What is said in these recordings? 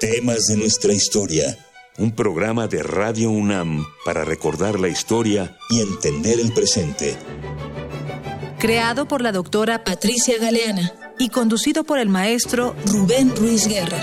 Temas de nuestra historia. Un programa de Radio UNAM para recordar la historia y entender el presente. Creado por la doctora Patricia Galeana y conducido por el maestro Rubén Ruiz Guerra.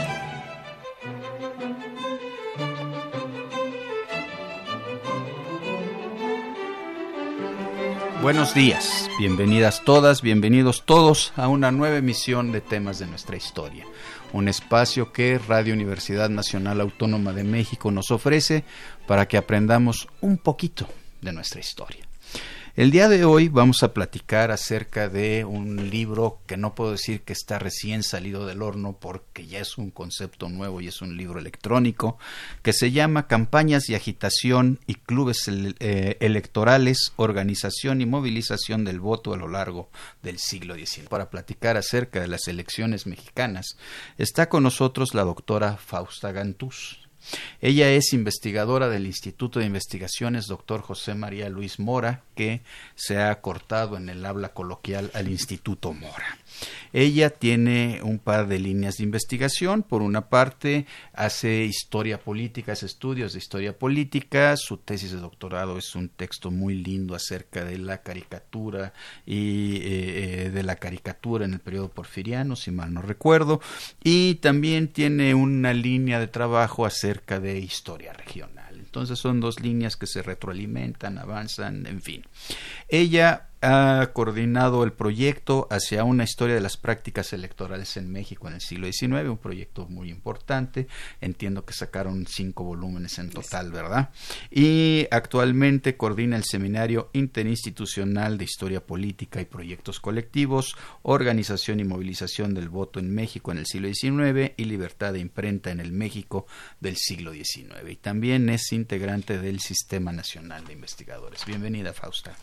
Buenos días, bienvenidas todas, bienvenidos todos a una nueva emisión de temas de nuestra historia un espacio que Radio Universidad Nacional Autónoma de México nos ofrece para que aprendamos un poquito de nuestra historia. El día de hoy vamos a platicar acerca de un libro que no puedo decir que está recién salido del horno porque ya es un concepto nuevo y es un libro electrónico que se llama Campañas y agitación y clubes eh, electorales, organización y movilización del voto a lo largo del siglo XIX. Para platicar acerca de las elecciones mexicanas está con nosotros la doctora Fausta Gantús. Ella es investigadora del Instituto de Investigaciones Dr. José María Luis Mora, que se ha cortado en el habla coloquial al Instituto Mora. Ella tiene un par de líneas de investigación. Por una parte, hace historia política, hace estudios de historia política. Su tesis de doctorado es un texto muy lindo acerca de la caricatura y eh, eh, de la caricatura en el periodo porfiriano, si mal no recuerdo. Y también tiene una línea de trabajo acerca de historia regional. Entonces son dos líneas que se retroalimentan, avanzan, en fin. Ella ha coordinado el proyecto hacia una historia de las prácticas electorales en México en el siglo XIX, un proyecto muy importante. Entiendo que sacaron cinco volúmenes en total, ¿verdad? Y actualmente coordina el Seminario Interinstitucional de Historia Política y Proyectos Colectivos, Organización y Movilización del Voto en México en el siglo XIX y Libertad de Imprenta en el México del siglo XIX. Y también es integrante del Sistema Nacional de Investigadores. Bienvenida, Fausta.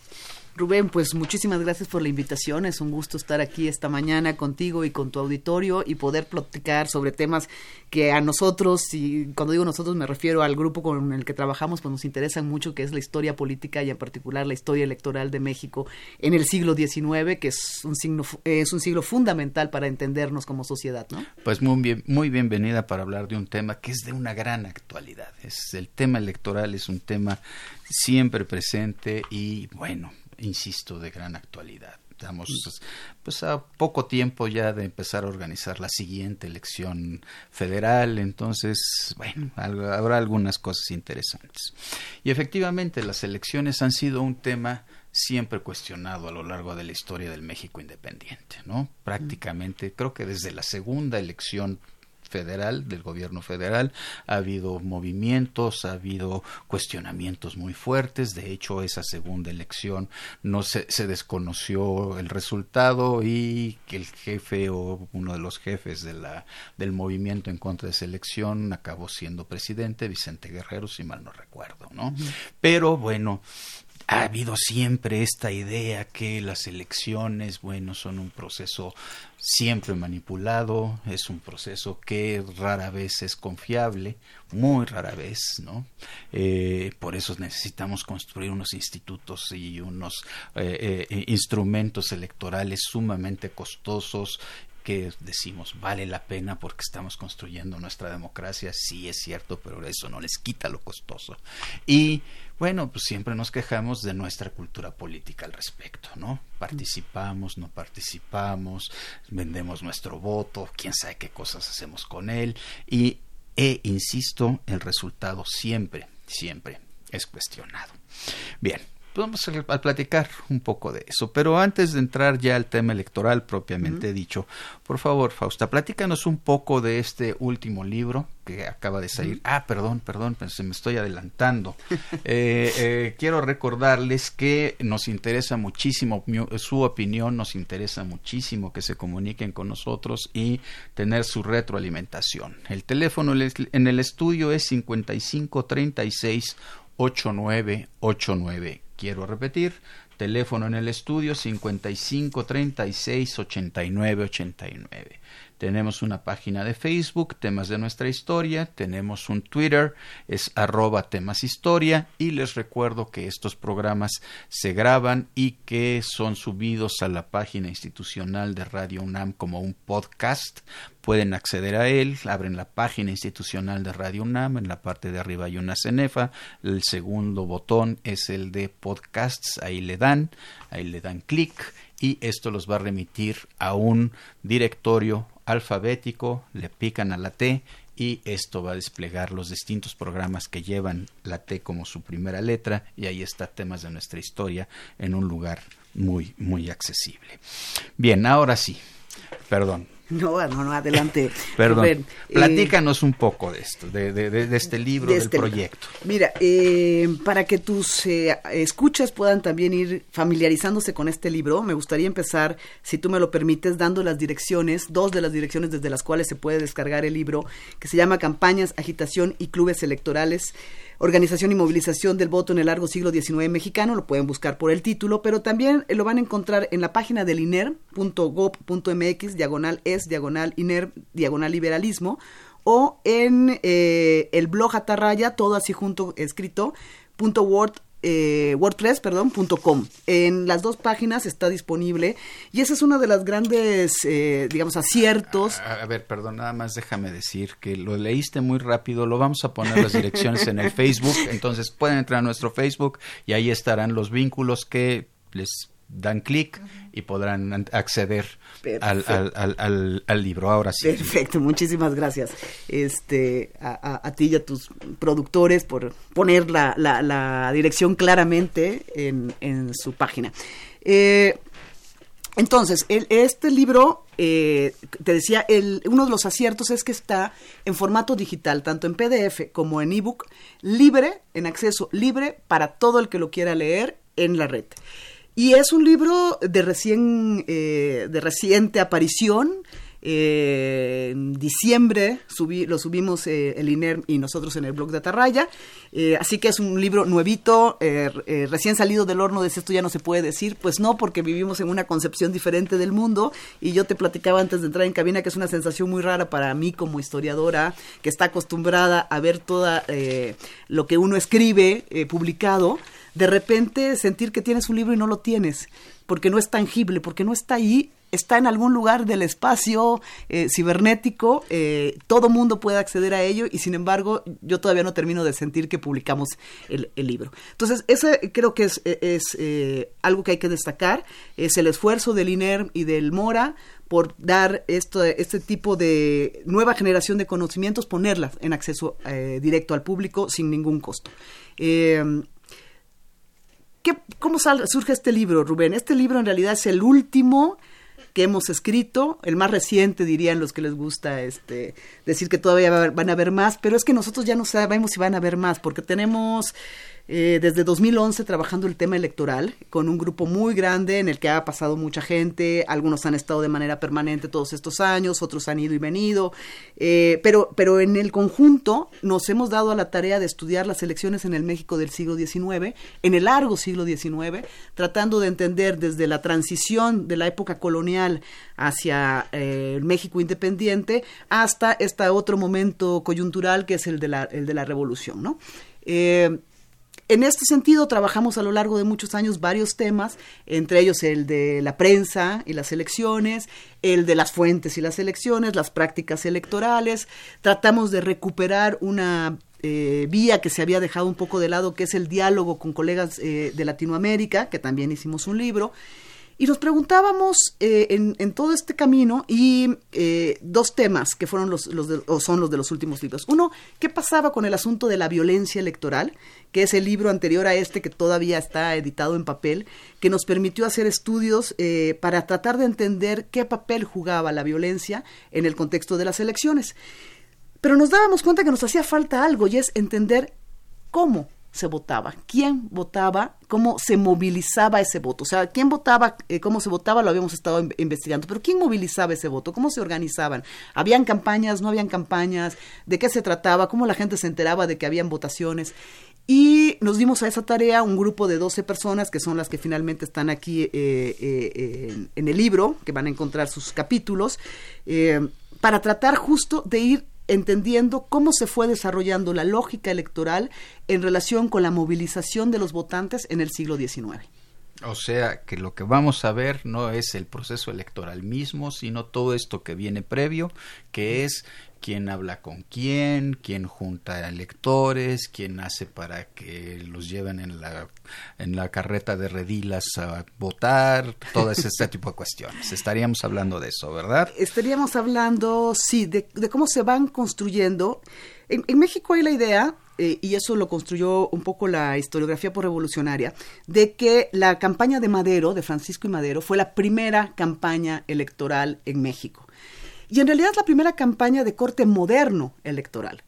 Rubén, pues muchísimas gracias por la invitación. Es un gusto estar aquí esta mañana contigo y con tu auditorio y poder platicar sobre temas que a nosotros, y cuando digo nosotros me refiero al grupo con el que trabajamos, pues nos interesan mucho, que es la historia política y en particular la historia electoral de México en el siglo XIX, que es un, signo, es un siglo fundamental para entendernos como sociedad, ¿no? Pues muy, bien, muy bienvenida para hablar de un tema que es de una gran actualidad. Es, el tema electoral es un tema siempre presente y bueno, insisto, de gran actualidad. Estamos pues a poco tiempo ya de empezar a organizar la siguiente elección federal, entonces, bueno, habrá algunas cosas interesantes. Y efectivamente, las elecciones han sido un tema siempre cuestionado a lo largo de la historia del México independiente, ¿no? Prácticamente, creo que desde la segunda elección federal, del gobierno federal, ha habido movimientos, ha habido cuestionamientos muy fuertes, de hecho esa segunda elección no se, se desconoció el resultado y que el jefe o uno de los jefes de la, del movimiento en contra de esa elección acabó siendo presidente, Vicente Guerrero, si mal no recuerdo, ¿no? Pero bueno, ha habido siempre esta idea que las elecciones, bueno, son un proceso siempre manipulado, es un proceso que rara vez es confiable, muy rara vez, ¿no? Eh, por eso necesitamos construir unos institutos y unos eh, eh, instrumentos electorales sumamente costosos que decimos vale la pena porque estamos construyendo nuestra democracia, sí es cierto, pero eso no les quita lo costoso. Y bueno, pues siempre nos quejamos de nuestra cultura política al respecto, ¿no? Participamos, no participamos, vendemos nuestro voto, quién sabe qué cosas hacemos con él y, e insisto, el resultado siempre, siempre es cuestionado. Bien, vamos a, platicar un poco de eso. Pero antes de entrar ya al tema electoral propiamente dicho, por favor, Fausta, platícanos un poco de este último libro que acaba de salir. Ah, perdón, perdón, se me estoy adelantando. Eh, eh, quiero recordarles que nos interesa muchísimo su opinión, nos interesa muchísimo que se comuniquen con nosotros y tener su retroalimentación. El teléfono en el estudio es 5536 8989 Quiero repetir, teléfono en el estudio 55 36 89 89. Tenemos una página de Facebook, temas de nuestra historia, tenemos un Twitter, es arroba temas y les recuerdo que estos programas se graban y que son subidos a la página institucional de Radio UNAM como un podcast. Pueden acceder a él, abren la página institucional de Radio UNAM, en la parte de arriba hay una cenefa, el segundo botón es el de podcasts, ahí le dan, ahí le dan clic y esto los va a remitir a un directorio alfabético, le pican a la T y esto va a desplegar los distintos programas que llevan la T como su primera letra y ahí está temas de nuestra historia en un lugar muy muy accesible. Bien, ahora sí. Perdón, no, no, no, adelante. Perdón. Eh, Platícanos un poco de esto, de, de, este libro, del este proyecto. Mira, eh, para que tus eh, escuchas puedan también ir familiarizándose con este libro, me gustaría empezar, si tú me lo permites, dando las direcciones, dos de las direcciones desde las cuales se puede descargar el libro, que se llama Campañas, Agitación y Clubes Electorales Organización y Movilización del Voto en el Largo Siglo XIX Mexicano, lo pueden buscar por el título, pero también lo van a encontrar en la página del INER.gov.mx, diagonal es, diagonal INER, diagonal liberalismo, o en eh, el blog Atarraya, todo así junto escrito, punto word eh, WordPress, perdón, .com. En las dos páginas está disponible y esa es una de las grandes, eh, digamos, aciertos. A, ver, perdón, nada más déjame decir que lo leíste muy rápido, lo vamos a poner las direcciones en el Facebook, entonces pueden entrar a nuestro Facebook y ahí estarán los vínculos que les dan clic y podrán acceder al, al, al, libro. Ahora sí. Perfecto, muchísimas gracias este, a, ti y a tus productores por poner la, la, dirección claramente en, en su página. Eh, entonces, el, este libro, eh, te decía, el, uno de los aciertos es que está en formato digital, tanto en PDF como en ebook, libre, en acceso libre para todo el que lo quiera leer en la red. Y es un libro de recién, eh, de reciente aparición. Eh, en diciembre lo subimos eh, el INER y nosotros en el blog de Atarraya. así que es un libro nuevito, recién salido del horno de esto ya no se puede decir. Pues no, porque vivimos en una concepción diferente del mundo. Y yo te platicaba antes de entrar en cabina que es una sensación muy rara para mí como historiadora, que está acostumbrada a ver toda lo que uno escribe publicado de repente sentir que tienes un libro y no lo tienes, porque no es tangible, porque no está ahí, está en algún lugar del espacio eh, cibernético, eh, todo mundo puede acceder a ello y sin embargo yo todavía no termino de sentir que publicamos el, libro. Entonces, ese creo que es, es eh, algo que hay que destacar, es el esfuerzo del INER y del MORA por dar esto, este tipo de nueva generación de conocimientos, ponerlas en acceso directo al público sin ningún costo. ¿Cómo surge este libro, Rubén? Este libro en realidad es el último que hemos escrito, el más reciente dirían los que les gusta este decir que todavía van a haber más, pero es que nosotros ya no sabemos si van a haber más porque tenemos eh, desde 2011 trabajando el tema electoral con un grupo muy grande en el que ha pasado mucha gente, algunos han estado de manera permanente todos estos años, otros han ido y venido, eh, pero, pero en el conjunto nos hemos dado a la tarea de estudiar las elecciones en el México del siglo XIX, en el largo siglo XIX, tratando de entender desde la transición de la época colonial hacia eh, México independiente hasta este otro momento coyuntural que es el de la, el de la revolución, ¿no? En este sentido, trabajamos a lo largo de muchos años varios temas, entre ellos el de la prensa y las elecciones, el de las fuentes y las elecciones, las prácticas electorales. Tratamos de recuperar una eh, vía que se había dejado un poco de lado, que es el diálogo con colegas eh, de Latinoamérica, que también hicimos un libro. Y nos preguntábamos eh, en, todo este camino y eh, dos temas que fueron los, los o son los de los últimos libros. Uno, ¿qué pasaba con el asunto de la violencia electoral? Que es el libro anterior a este que todavía está editado en papel, que nos permitió hacer estudios eh, para tratar de entender qué papel jugaba la violencia en el contexto de las elecciones. Pero nos dábamos cuenta que nos hacía falta algo y es entender cómo se votaba, quién votaba, cómo se movilizaba ese voto. O sea, quién votaba, eh, cómo se votaba, lo habíamos estado investigando, pero quién movilizaba ese voto, cómo se organizaban. ¿Habían campañas, no habían campañas? ¿De qué se trataba? ¿Cómo la gente se enteraba de que habían votaciones? Y nos dimos a esa tarea un grupo de 12 personas, que son las que finalmente están aquí eh, eh, en, el libro, que van a encontrar sus capítulos para tratar justo de ir entendiendo cómo se fue desarrollando la lógica electoral en relación con la movilización de los votantes en el siglo XIX. O sea que lo que vamos a ver no es el proceso electoral mismo, sino todo esto que viene previo, que es quién habla con quién, quién junta electores, quién hace para que los lleven en la, en la carreta de redilas a votar, todo ese tipo de cuestiones. Estaríamos hablando de eso, ¿verdad? Estaríamos hablando, sí, de, cómo se van construyendo. En, México hay la idea, eh, y eso lo construyó un poco la historiografía por revolucionaria, de que la campaña de Madero, de Francisco y Madero, fue la primera campaña electoral en México. Y en realidad es la primera campaña de corte moderno electoral.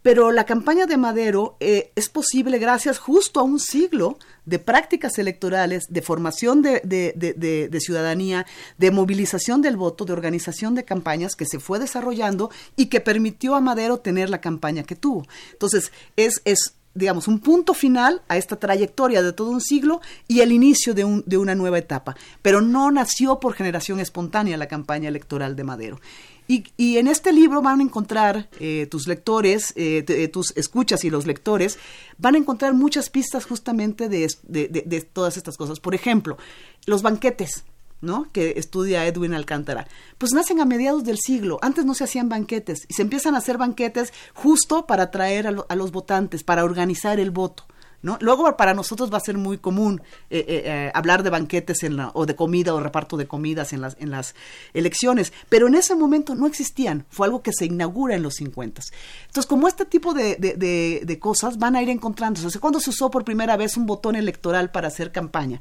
Pero la campaña de Madero eh, es posible gracias justo a un siglo de prácticas electorales, de formación de, de, ciudadanía, de movilización del voto, de organización de campañas que se fue desarrollando y que permitió a Madero tener la campaña que tuvo. Entonces, es, es digamos, un punto final a esta trayectoria de todo un siglo y el inicio de, un, de una nueva etapa. Pero no nació por generación espontánea la campaña electoral de Madero. Y, y en este libro van a encontrar eh, tus lectores, eh, eh, tus escuchas y los lectores, van a encontrar muchas pistas justamente de, de, de todas estas cosas. Por ejemplo, los banquetes. ¿No? que estudia Edwin Alcántara, pues nacen a mediados del siglo. Antes no se hacían banquetes y se empiezan a hacer banquetes justo para atraer a, los votantes, para organizar el voto. Luego para nosotros va a ser muy común eh, eh, eh, hablar de banquetes o de comida o reparto de comidas en las, elecciones, pero en ese momento no existían, fue algo que se inaugura en los 50. Entonces, como este tipo de, de, cosas van a ir encontrándose, ¿cuándo se usó por primera vez un botón electoral para hacer campaña?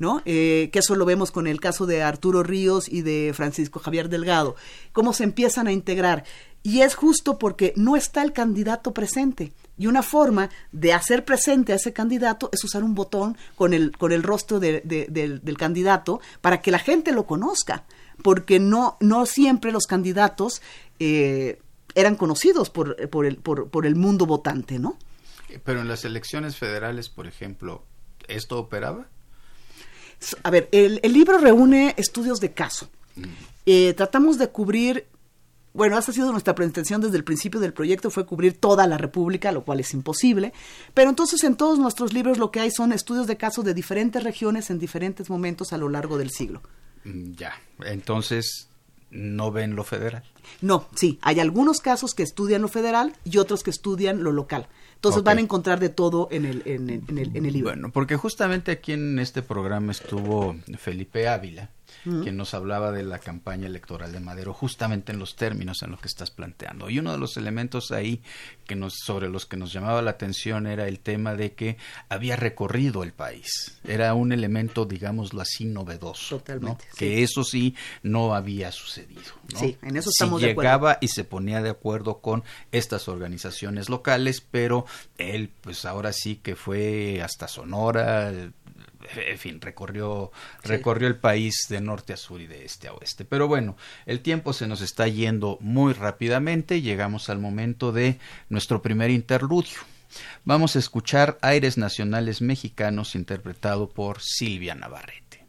¿No? Eh, que eso lo vemos con el caso de Arturo Ríos y de Francisco Javier Delgado, cómo se empiezan a integrar. Y es justo porque no está el candidato presente. Y una forma de hacer presente a ese candidato es usar un botón con el, con el rostro del, del, candidato para que la gente lo conozca. Porque no, no siempre los candidatos eh, eran conocidos por, por, el, por, por el mundo votante, ¿no? Pero en las elecciones federales, por ejemplo, ¿esto operaba? A ver, el, libro reúne estudios de caso. Eh, tratamos de cubrir, bueno, esa ha sido nuestra pretensión desde el principio del proyecto, fue cubrir toda la República, lo cual es imposible. Pero entonces en todos nuestros libros lo que hay son estudios de caso de diferentes regiones en diferentes momentos a lo largo del siglo. Mm, ya, entonces no ven lo federal. No, sí, hay algunos casos que estudian lo federal y otros que estudian lo local. Entonces van a encontrar de todo en el, en, el, en el libro. Bueno, porque justamente aquí en este programa estuvo Felipe Ávila, quien nos hablaba de la campaña electoral de Madero, justamente en los términos en los que estás planteando. Y uno de los elementos ahí que nos, sobre los que nos llamaba la atención era el tema de que había recorrido el país. Era un elemento, digámoslo así, novedoso. Totalmente. Que eso sí no había sucedido. Sí, en eso estamos de acuerdo. llegaba y se ponía de acuerdo con estas organizaciones locales, pero él, pues ahora sí que fue hasta Sonora, en fin, recorrió, recorrió el país de norte a sur y de este a oeste. Pero bueno, el tiempo se nos está yendo muy rápidamente, llegamos al momento de nuestro primer interludio. Vamos a escuchar Aires Nacionales Mexicanos interpretado por Silvia Navarrete.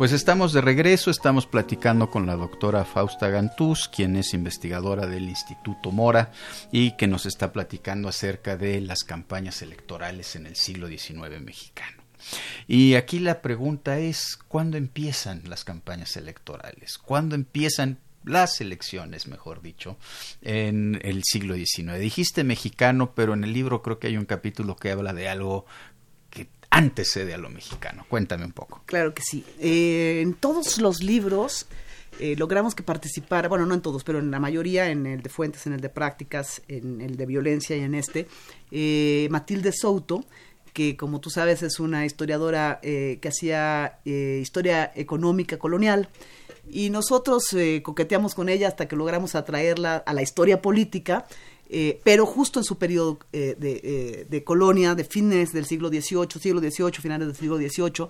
Pues estamos de regreso, estamos platicando con la doctora Fausta Gantús, quien es investigadora del Instituto Mora y que nos está platicando acerca de las campañas electorales en el siglo XIX mexicano. Y aquí la pregunta es, ¿cuándo empiezan las campañas electorales? ¿Cuándo empiezan las elecciones, mejor dicho, en el siglo XIX. Dijiste mexicano, pero en el libro creo que hay un capítulo que habla de algo antecede a lo mexicano. Cuéntame un poco. Claro que sí. Eh, en todos los libros eh, logramos que participara, bueno, no en todos, pero en la mayoría, en el de Fuentes, en el de Prácticas, en el de Violencia y en este, eh, Matilde Souto, que como tú sabes es una historiadora que hacía historia económica colonial, y nosotros coqueteamos con ella hasta que logramos atraerla a la historia política eh, pero justo en su periodo eh, de, eh, de, colonia, de fines del siglo XVIII, siglo XVIII, finales del siglo XVIII,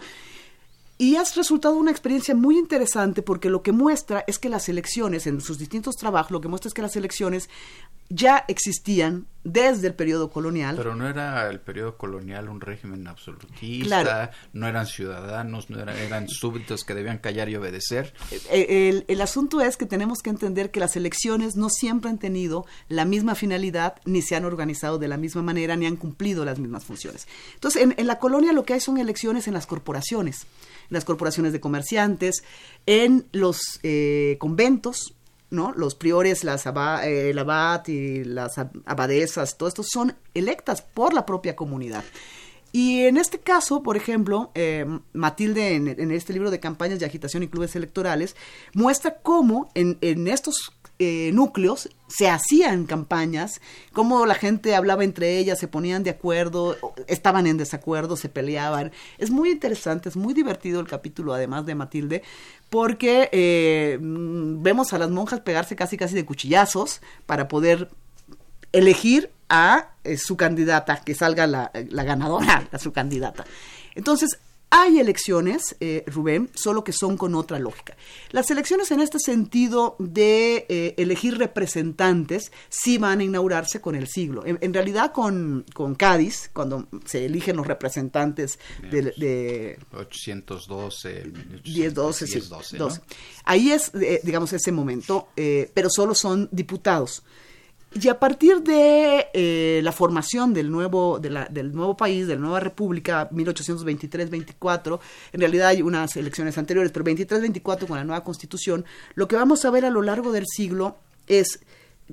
y has resultado una experiencia muy interesante porque lo que muestra es que las elecciones, en sus distintos trabajos, lo que muestra es que las elecciones ya existían desde el periodo colonial. Pero no era el periodo colonial un régimen absolutista, no eran ciudadanos, no eran, eran súbditos que debían callar y obedecer. Eh, el, el, asunto es que tenemos que entender que las elecciones no siempre han tenido la misma finalidad, ni se han organizado de la misma manera, ni han cumplido las mismas funciones. Entonces, en, en la colonia lo que hay son elecciones en las corporaciones las corporaciones de comerciantes, en los eh, conventos, ¿no? Los priores, las eh, el abad y las abadesas, todo esto son electas por la propia comunidad. Y en este caso, por ejemplo, eh, Matilde, en, este libro de campañas de agitación y clubes electorales, muestra cómo en, en estos eh, núcleos se hacían campañas, cómo la gente hablaba entre ellas, se ponían de acuerdo, estaban en desacuerdo, se peleaban. Es muy interesante, es muy divertido el capítulo, además de Matilde, porque eh, mm, vemos a las monjas pegarse casi casi de cuchillazos para poder elegir a eh, su candidata, que salga la, la ganadora, a su candidata. Entonces, hay elecciones, eh, Rubén, solo que son con otra lógica. Las elecciones en este sentido de eh, elegir representantes sí van a inaugurarse con el siglo. En, realidad con, con, Cádiz, cuando se eligen los representantes de... de 812, 1012, 10, Ahí es, eh, digamos, ese momento, pero solo son diputados. Y a partir de eh, la formación del nuevo, del nuevo país, de la nueva república, 1823-24, en realidad hay unas elecciones anteriores, pero 23-24 con la nueva constitución, lo que vamos a ver a lo largo del siglo es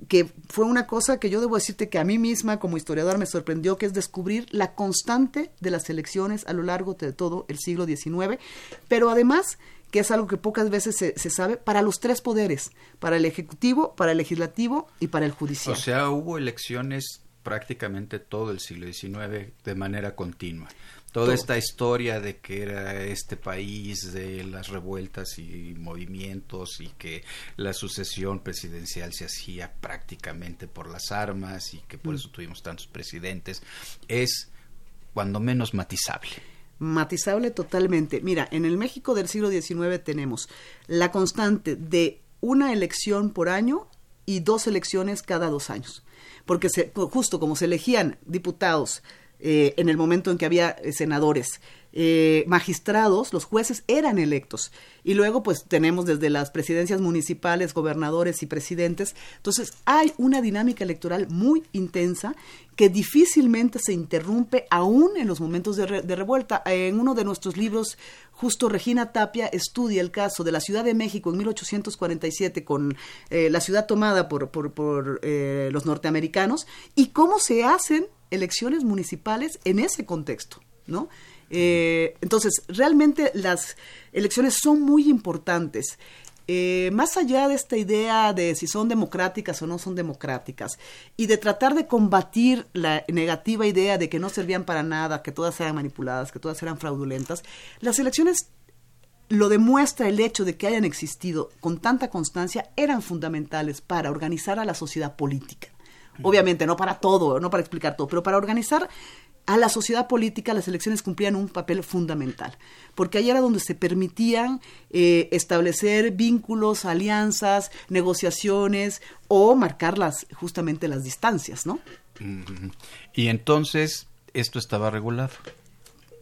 que fue una cosa que yo debo decirte que a mí misma como historiador me sorprendió, que es descubrir la constante de las elecciones a lo largo de todo el siglo XIX, pero además que es algo que pocas veces se, se, sabe, para los tres poderes, para el Ejecutivo, para el Legislativo y para el Judicial. O sea, hubo elecciones prácticamente todo el siglo XIX de manera continua. Toda esta historia de que era este país de las revueltas y movimientos y que la sucesión presidencial se hacía prácticamente por las armas y que por mm. eso tuvimos tantos presidentes, es cuando menos matizable matizable totalmente. Mira, en el México del siglo XIX tenemos la constante de una elección por año y dos elecciones cada dos años. Porque se, justo como se elegían diputados eh, en el momento en que había eh, senadores, eh, magistrados, los jueces eran electos. Y luego pues tenemos desde las presidencias municipales, gobernadores y presidentes. Entonces hay una dinámica electoral muy intensa que difícilmente se interrumpe aún en los momentos de, revuelta. En uno de nuestros libros, justo Regina Tapia estudia el caso de la Ciudad de México en 1847 con eh, la ciudad tomada por, por, eh, los norteamericanos y cómo se hacen elecciones municipales en ese contexto, ¿no? Eh, entonces, realmente las elecciones son muy importantes. Eh, más allá de esta idea de si son democráticas o no son democráticas, y de tratar de combatir la negativa idea de que no servían para nada, que todas eran manipuladas, que todas eran fraudulentas, las elecciones lo demuestra el hecho de que hayan existido con tanta constancia, eran fundamentales para organizar a la sociedad política. Obviamente, no para todo, no para explicar todo, pero para organizar a la sociedad política las elecciones cumplían un papel fundamental, porque ahí era donde se permitían eh, establecer vínculos, alianzas, negociaciones o marcar las, justamente las distancias, ¿no? Y entonces, ¿esto estaba regulado?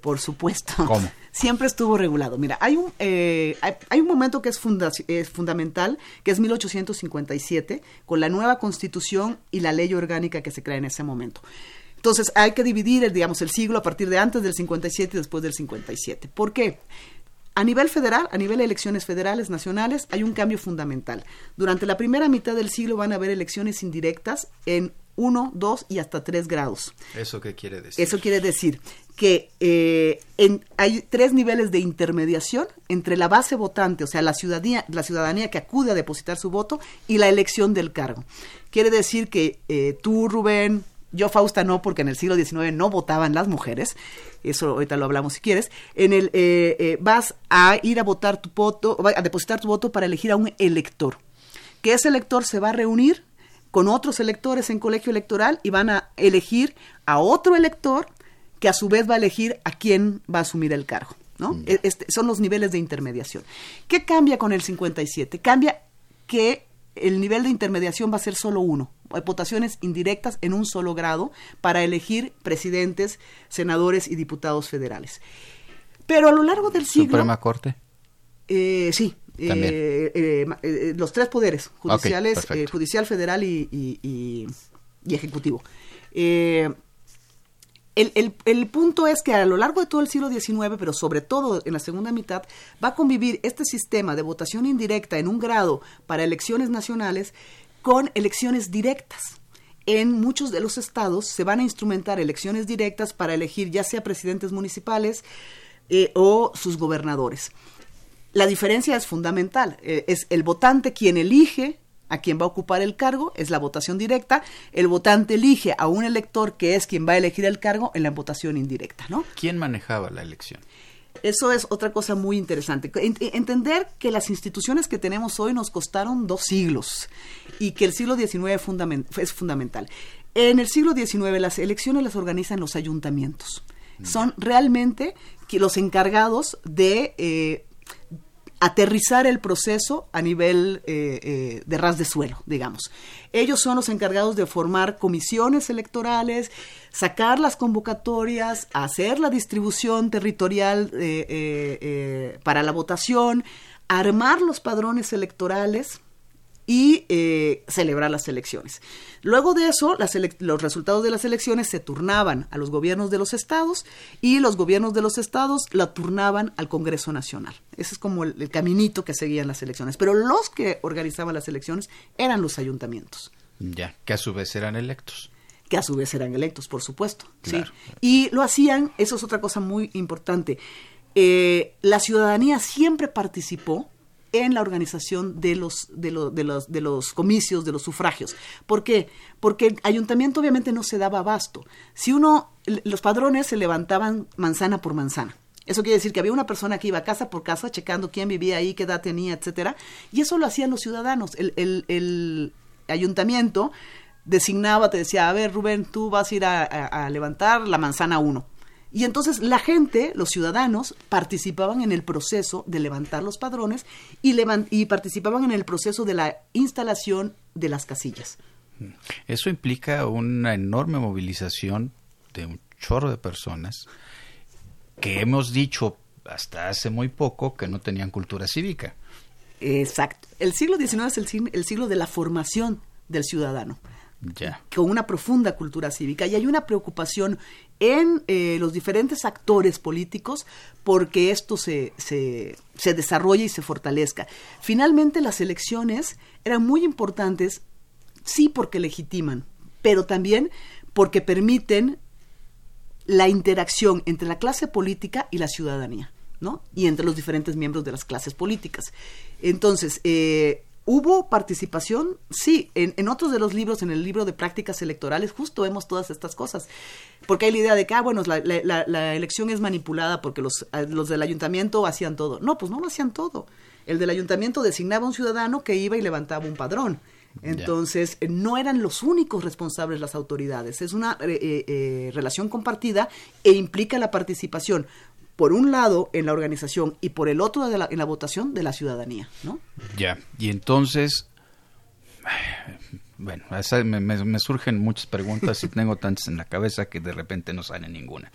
Por supuesto. ¿Cómo? Siempre estuvo regulado. Mira, hay un, eh, hay, hay un momento que es, funda- es fundamental, que es 1857, con la nueva constitución y la ley orgánica que se crea en ese momento. Entonces, hay que dividir, el, digamos, el siglo a partir de antes del 57 y después del 57. ¿Por qué? A nivel federal, a nivel de elecciones federales, nacionales, hay un cambio fundamental. Durante la primera mitad del siglo van a haber elecciones indirectas en 1, 2 y hasta 3 grados. ¿Eso qué quiere decir? Eso quiere decir que eh, en- hay tres niveles de intermediación entre la base votante, o sea, la ciudadanía, la ciudadanía que acude a depositar su voto, y la elección del cargo. Quiere decir que eh, tú, Rubén, yo, Fausta, no, porque en el siglo XIX no votaban las mujeres, eso ahorita lo hablamos si quieres, en el, eh, eh, vas a ir a votar tu voto, a depositar tu voto para elegir a un elector, que ese elector se va a reunir con otros electores en colegio electoral y van a elegir a otro elector que a su vez va a elegir a quién va a asumir el cargo. ¿no? E- Este, son los niveles de intermediación. ¿Qué cambia con el 57? Cambia que el nivel de intermediación va a ser solo uno. Hay votaciones indirectas en un solo grado para elegir presidentes, senadores y diputados federales. Pero a lo largo del siglo... Suprema Corte. Eh, sí. eh, eh, eh, los tres poderes, judiciales, eh, judicial, federal y, y- y- y ejecutivo. Eh, el, el- el punto es que a lo largo de todo el siglo XIX, pero sobre todo en la segunda mitad, va a convivir este sistema de votación indirecta en un grado para elecciones nacionales con elecciones directas. En muchos de los estados se van a instrumentar elecciones directas para elegir ya sea presidentes municipales eh, o sus gobernadores. La diferencia es fundamental. Eh, es el votante quien elige a quien va a ocupar el cargo, es la votación directa. El votante elige a un elector que es quien va a elegir el cargo en la votación indirecta, ¿no? ¿Quién manejaba la elección? Eso es otra cosa muy interesante. En- Entender que las instituciones que tenemos hoy nos costaron dos siglos y que el siglo XIX es fundamental. En el siglo XIX las elecciones las organizan los ayuntamientos. Son realmente los encargados de eh, aterrizar el proceso a nivel eh, eh, de ras de suelo, digamos. Ellos son los encargados de formar comisiones electorales, sacar las convocatorias, hacer la distribución territorial eh, eh, para la votación, armar los padrones electorales y eh, celebrar las elecciones. Luego de eso, las los resultados de las elecciones se turnaban a los gobiernos de los estados y los gobiernos de los estados la turnaban al Congreso Nacional. Ese es como el, el caminito que seguían las elecciones. Pero los que organizaban las elecciones eran los ayuntamientos Ya, que a su vez eran electos. que a su vez eran electos, por supuesto. Claro. ¿sí? Y lo hacían, eso es otra cosa muy importante. eh, la ciudadanía siempre participó en la organización de los, de, lo- de los, de los comicios, de los sufragios. ¿Por qué? Porque el ayuntamiento obviamente no se daba abasto. Si uno, los padrones se levantaban manzana por manzana. Eso quiere decir que había una persona que iba casa por casa checando quién vivía ahí, qué edad tenía, etcétera, y eso lo hacían los ciudadanos. El, el- el ayuntamiento designaba, te decía, a ver, Rubén, tú vas a ir a, a- a levantar la manzana 1. Y entonces la gente, los ciudadanos, participaban en el proceso de levantar los padrones y, levan- y participaban en el proceso de la instalación de las casillas. Eso implica una enorme movilización de un chorro de personas que hemos dicho hasta hace muy poco que no tenían cultura cívica. Exacto. El siglo XIX es el, el siglo de la formación del ciudadano. Ya. con una profunda cultura cívica y hay una preocupación en eh, los diferentes actores políticos porque esto se, se, se desarrolle y se fortalezca. Finalmente las elecciones eran muy importantes, sí porque legitiman, pero también porque permiten la interacción entre la clase política y la ciudadanía, ¿no? Y entre los diferentes miembros de las clases políticas. Entonces, eh, ¿hubo participación? Sí, en, en otros de los libros, en el libro de prácticas electorales, justo vemos todas estas cosas. Porque hay la idea de que, ah, bueno, la, la- la- elección es manipulada porque los, a- los del ayuntamiento hacían todo. No, pues no lo hacían todo. El del ayuntamiento designaba un ciudadano que iba y levantaba un padrón. Entonces, eh, no eran los únicos responsables las autoridades. Es una eh, eh, relación compartida e implica la participación, por un lado, en la organización y por el otro, de la- en la votación de la ciudadanía, ¿no? Ya. Y entonces, Bueno, esa- me, me- surgen muchas preguntas y tengo tantas en la cabeza que de repente no sale ninguna.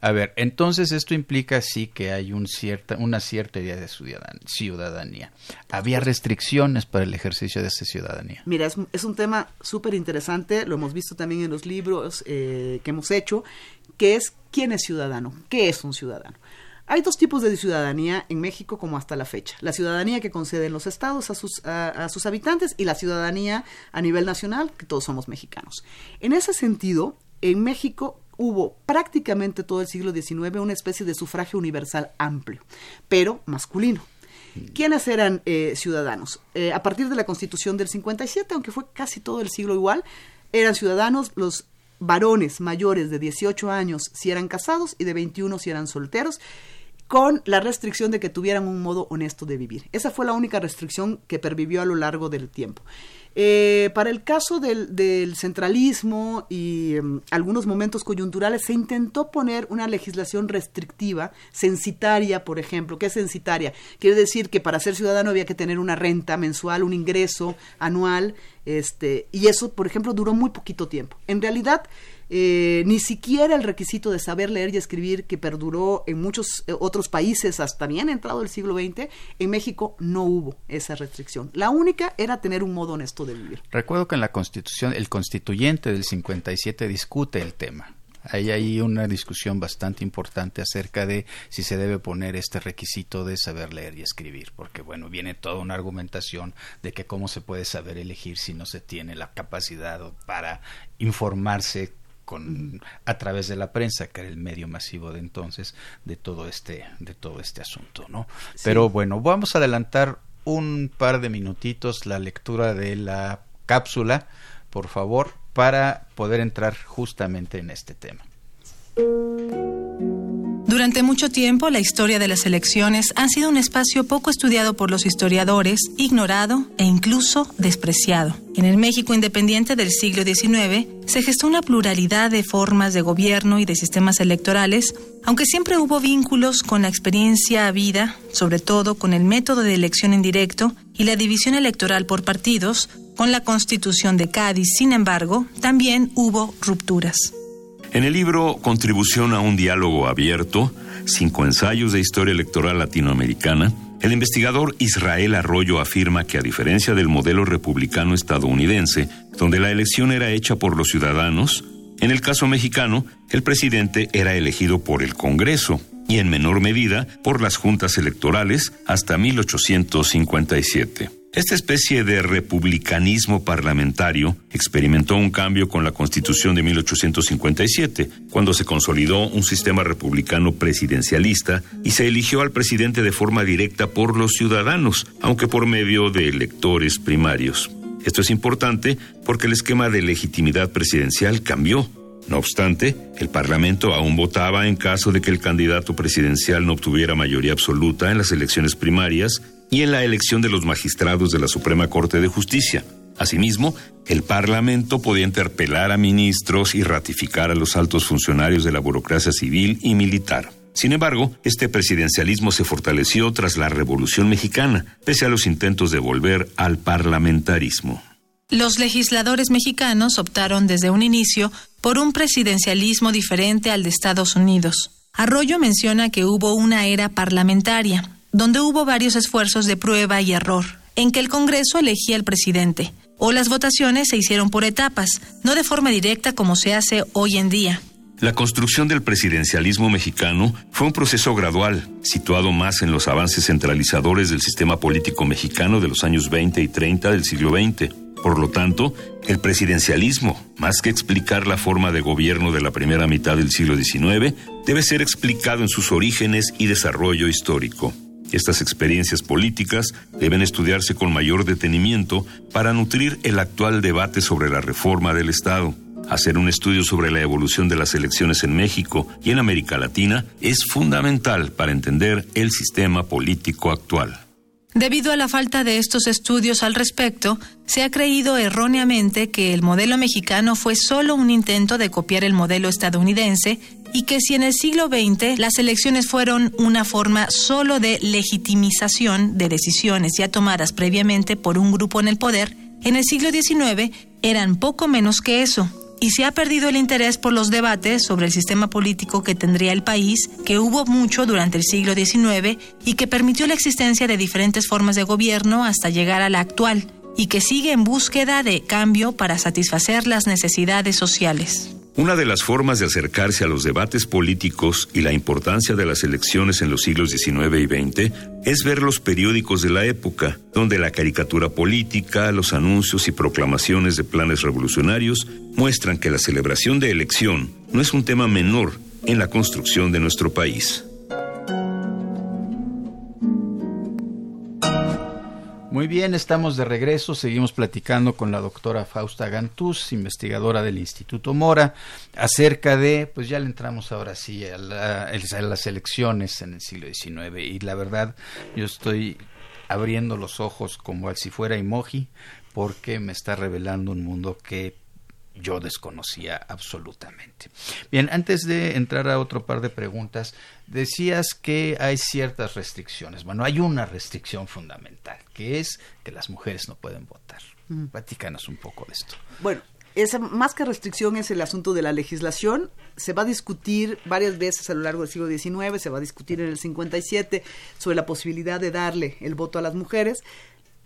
A ver, entonces esto implica sí que hay un cierta, una cierta idea de ciudadan- ciudadanía. ¿Había restricciones para el ejercicio de esa ciudadanía? Mira, es, es un tema súper interesante, lo hemos visto también en los libros eh, que hemos hecho, que es quién es ciudadano, qué es un ciudadano. Hay dos tipos de ciudadanía en México como hasta la fecha. La ciudadanía que conceden los estados a sus, a, a sus habitantes y la ciudadanía a nivel nacional, que todos somos mexicanos. En ese sentido, en México hubo prácticamente todo el siglo XIX una especie de sufragio universal amplio, pero masculino. ¿Quiénes eran eh, ciudadanos? Eh, a partir de la Constitución del 57, aunque fue casi todo el siglo igual, eran ciudadanos los varones mayores de 18 años si eran casados y de 21 si eran solteros, con la restricción de que tuvieran un modo honesto de vivir. Esa fue la única restricción que pervivió a lo largo del tiempo. Eh, para el caso del, centralismo y em, algunos momentos coyunturales, se intentó poner una legislación restrictiva, censitaria, por ejemplo. ¿Qué es censitaria? Quiere decir que para ser ciudadano había que tener una renta mensual, un ingreso anual, este, y eso, por ejemplo, duró muy poquito tiempo. En realidad, eh, ni siquiera el requisito de saber leer y escribir que perduró en muchos eh, otros países hasta bien entrado el siglo XX, en México no hubo esa restricción. La única era tener un modo honesto de vivir. Recuerdo que en la Constitución, el constituyente del 57 discute el tema. Hay ahí una discusión bastante importante acerca de si se debe poner este requisito de saber leer y escribir, porque bueno, viene toda una argumentación de que cómo se puede saber elegir si no se tiene la capacidad para informarse con a través de la prensa, que era el medio masivo de entonces de todo este de todo este asunto, ¿no? Pero bueno, vamos a adelantar un par de minutitos la lectura de la cápsula, por favor, para poder entrar justamente en este tema. Durante mucho tiempo, la historia de las elecciones ha sido un espacio poco estudiado por los historiadores, ignorado e incluso despreciado. En el México independiente del siglo XIX se gestó una pluralidad de formas de gobierno y de sistemas electorales, aunque siempre hubo vínculos con la experiencia habida, sobre todo con el método de elección en directo y la división electoral por partidos, con la Constitución de Cádiz, sin embargo, también hubo rupturas. En el libro Contribución a un diálogo abierto, cinco ensayos de historia electoral latinoamericana, el investigador Israel Arroyo afirma que a diferencia del modelo republicano estadounidense, donde la elección era hecha por los ciudadanos, en el caso mexicano, el presidente era elegido por el Congreso y en menor medida por las juntas electorales hasta 1857. Esta especie de republicanismo parlamentario experimentó un cambio con la Constitución de 1857, cuando se consolidó un sistema republicano presidencialista y se eligió al presidente de forma directa por los ciudadanos, aunque por medio de electores primarios. Esto es importante porque el esquema de legitimidad presidencial cambió. No obstante, el Parlamento aún votaba en caso de que el candidato presidencial no obtuviera mayoría absoluta en las elecciones primarias y en la elección de los magistrados de la Suprema Corte de Justicia. Asimismo, el Parlamento podía interpelar a ministros y ratificar a los altos funcionarios de la burocracia civil y militar. Sin embargo, este presidencialismo se fortaleció tras la Revolución Mexicana, pese a los intentos de volver al parlamentarismo. Los legisladores mexicanos optaron desde un inicio por un presidencialismo diferente al de Estados Unidos. Arroyo menciona que hubo una era parlamentaria, donde hubo varios esfuerzos de prueba y error, en que el Congreso elegía al presidente, o las votaciones se hicieron por etapas, no de forma directa como se hace hoy en día. La construcción del presidencialismo mexicano fue un proceso gradual, situado más en los avances centralizadores del sistema político mexicano de los años 20 y 30 del siglo XX. Por lo tanto, el presidencialismo, más que explicar la forma de gobierno de la primera mitad del siglo XIX, debe ser explicado en sus orígenes y desarrollo histórico. Estas experiencias políticas deben estudiarse con mayor detenimiento para nutrir el actual debate sobre la reforma del Estado. Hacer un estudio sobre la evolución de las elecciones en México y en América Latina es fundamental para entender el sistema político actual. Debido a la falta de estos estudios al respecto, se ha creído erróneamente que el modelo mexicano fue solo un intento de copiar el modelo estadounidense y que si en el siglo XX las elecciones fueron una forma solo de legitimización de decisiones ya tomadas previamente por un grupo en el poder, en el siglo XIX eran poco menos que eso, y se ha perdido el interés por los debates sobre el sistema político que tendría el país, que hubo mucho durante el siglo XIX y que permitió la existencia de diferentes formas de gobierno hasta llegar a la actual, y que sigue en búsqueda de cambio para satisfacer las necesidades sociales. Una de las formas de acercarse a los debates políticos y la importancia de las elecciones en los siglos XIX y XX es ver los periódicos de la época, donde la caricatura política, los anuncios y proclamaciones de planes revolucionarios muestran que la celebración de elección no es un tema menor en la construcción de nuestro país. Muy bien, estamos de regreso. Seguimos platicando con la doctora Fausta Gantús, investigadora del Instituto Mora, acerca de, pues ya le entramos ahora sí a, las elecciones en el siglo XIX. Y la verdad, yo estoy abriendo los ojos como si fuera emoji, porque me está revelando un mundo que yo desconocía absolutamente. Bien, antes de entrar a otro par de preguntas, decías que hay ciertas restricciones. Bueno, hay una restricción fundamental, que es que las mujeres no pueden votar. Mm. Platícanos un poco de esto. Bueno, esa más que restricción es el asunto de la legislación. Se va a discutir varias veces a lo largo del siglo XIX, se va a discutir en el 57 sobre la posibilidad de darle el voto a las mujeres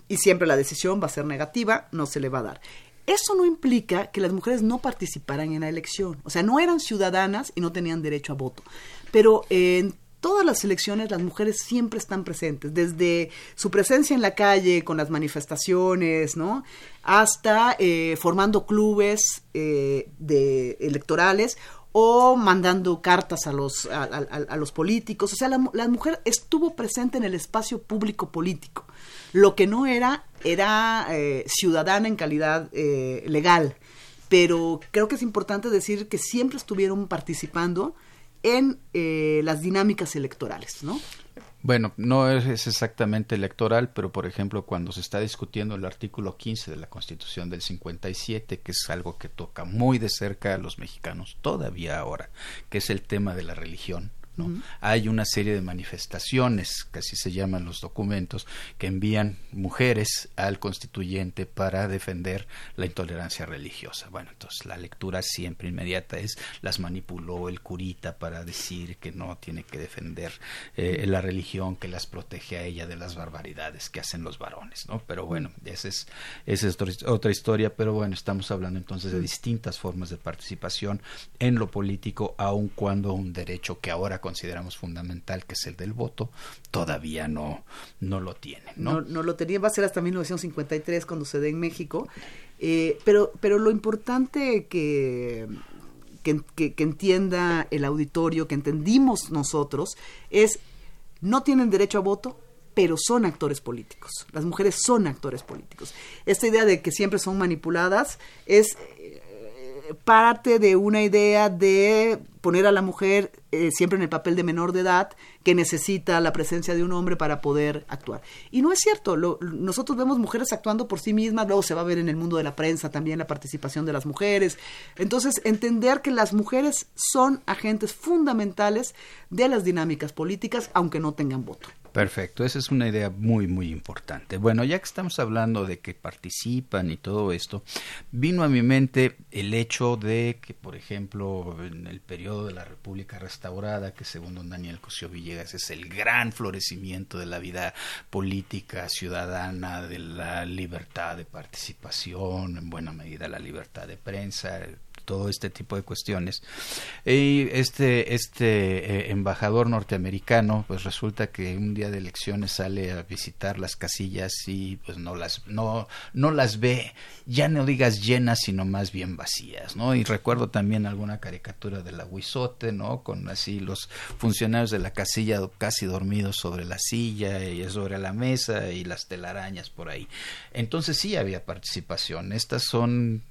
y siempre la decisión va a ser negativa, no se le va a dar. Eso no implica que las mujeres no participaran en la elección, o sea, no eran ciudadanas y no tenían derecho a voto, pero en todas las elecciones las mujeres siempre están presentes, desde su presencia en la calle con las manifestaciones, ¿no? Hasta eh, formando clubes eh, de electorales o mandando cartas a los, a, los políticos. O sea, la, la, mujer estuvo presente en el espacio público político. Lo que no era, era eh, ciudadana en calidad eh, legal. Pero creo que es importante decir que siempre estuvieron participando en eh, las dinámicas electorales, ¿no? Bueno, no es exactamente electoral, pero por ejemplo, cuando se está discutiendo el artículo 15 de la Constitución del 57, que es algo que toca muy de cerca a los mexicanos todavía ahora, que es el tema de la religión, hay una serie de manifestaciones, que así se llaman los documentos, que envían mujeres al constituyente para defender la intolerancia religiosa. Bueno, entonces la lectura siempre inmediata es las manipuló el curita para decir que no tiene que defender eh, la religión que las protege a ella de las barbaridades que hacen los varones, ¿no? Pero bueno, esa es, esa es otra historia, pero bueno, estamos hablando entonces de distintas formas de participación en lo político, aun cuando un derecho que ahora consideramos fundamental, que es el del voto, todavía no, no lo tiene. ¿no? No, lo tenía, va a ser hasta 1953 cuando se dé en México, eh, pero, pero lo importante que, que, que, entienda el auditorio, que entendimos nosotros, es no tienen derecho a voto, pero son actores políticos. Las mujeres son actores políticos. Esta idea de que siempre son manipuladas es parte de una idea de poner a la mujer eh, siempre en el papel de menor de edad que necesita la presencia de un hombre para poder actuar. Y no es cierto, nosotros vemos mujeres actuando por sí mismas, luego se va a ver en el mundo de la prensa también la participación de las mujeres. Entonces, entender que las mujeres son agentes fundamentales de las dinámicas políticas, aunque no tengan voto. Perfecto, esa es una idea muy, muy importante. Bueno, ya que estamos hablando de que participan y todo esto, vino a mi mente el hecho de que, por ejemplo, en el periodo de la República Restaurada, que según don Daniel Cosío Villegas es el gran florecimiento de la vida política ciudadana, de la libertad de participación, en buena medida la libertad de prensa, todo este tipo de cuestiones. Y este, este eh, embajador norteamericano, pues resulta que un día de elecciones sale a visitar las casillas y pues no las, no, no las ve, ya no digas llenas, sino más bien vacías, ¿no? Y recuerdo también alguna caricatura de la Huizote, ¿no? Con así los funcionarios de la casilla casi dormidos sobre la silla y sobre la mesa y las telarañas por ahí. Entonces sí había participación. Estas son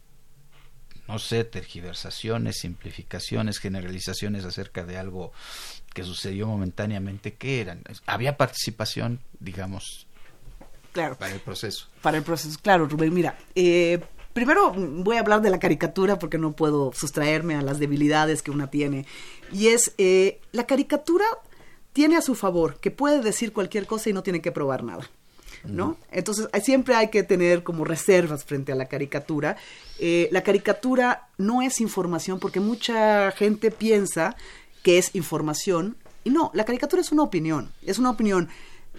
no sé, tergiversaciones, simplificaciones, generalizaciones acerca de algo que sucedió momentáneamente, ¿qué eran? Había participación, digamos, claro. para el proceso. Para el proceso, claro, Rubén. Mira, eh, primero voy a hablar de la caricatura porque no puedo sustraerme a las debilidades que una tiene. Y es, eh, la caricatura tiene a su favor que puede decir cualquier cosa y no tiene que probar nada. ¿No? Entonces siempre hay que tener como reservas frente a la caricatura. Eh, la caricatura no es información porque mucha gente piensa que es información y no, la caricatura es una opinión, es una opinión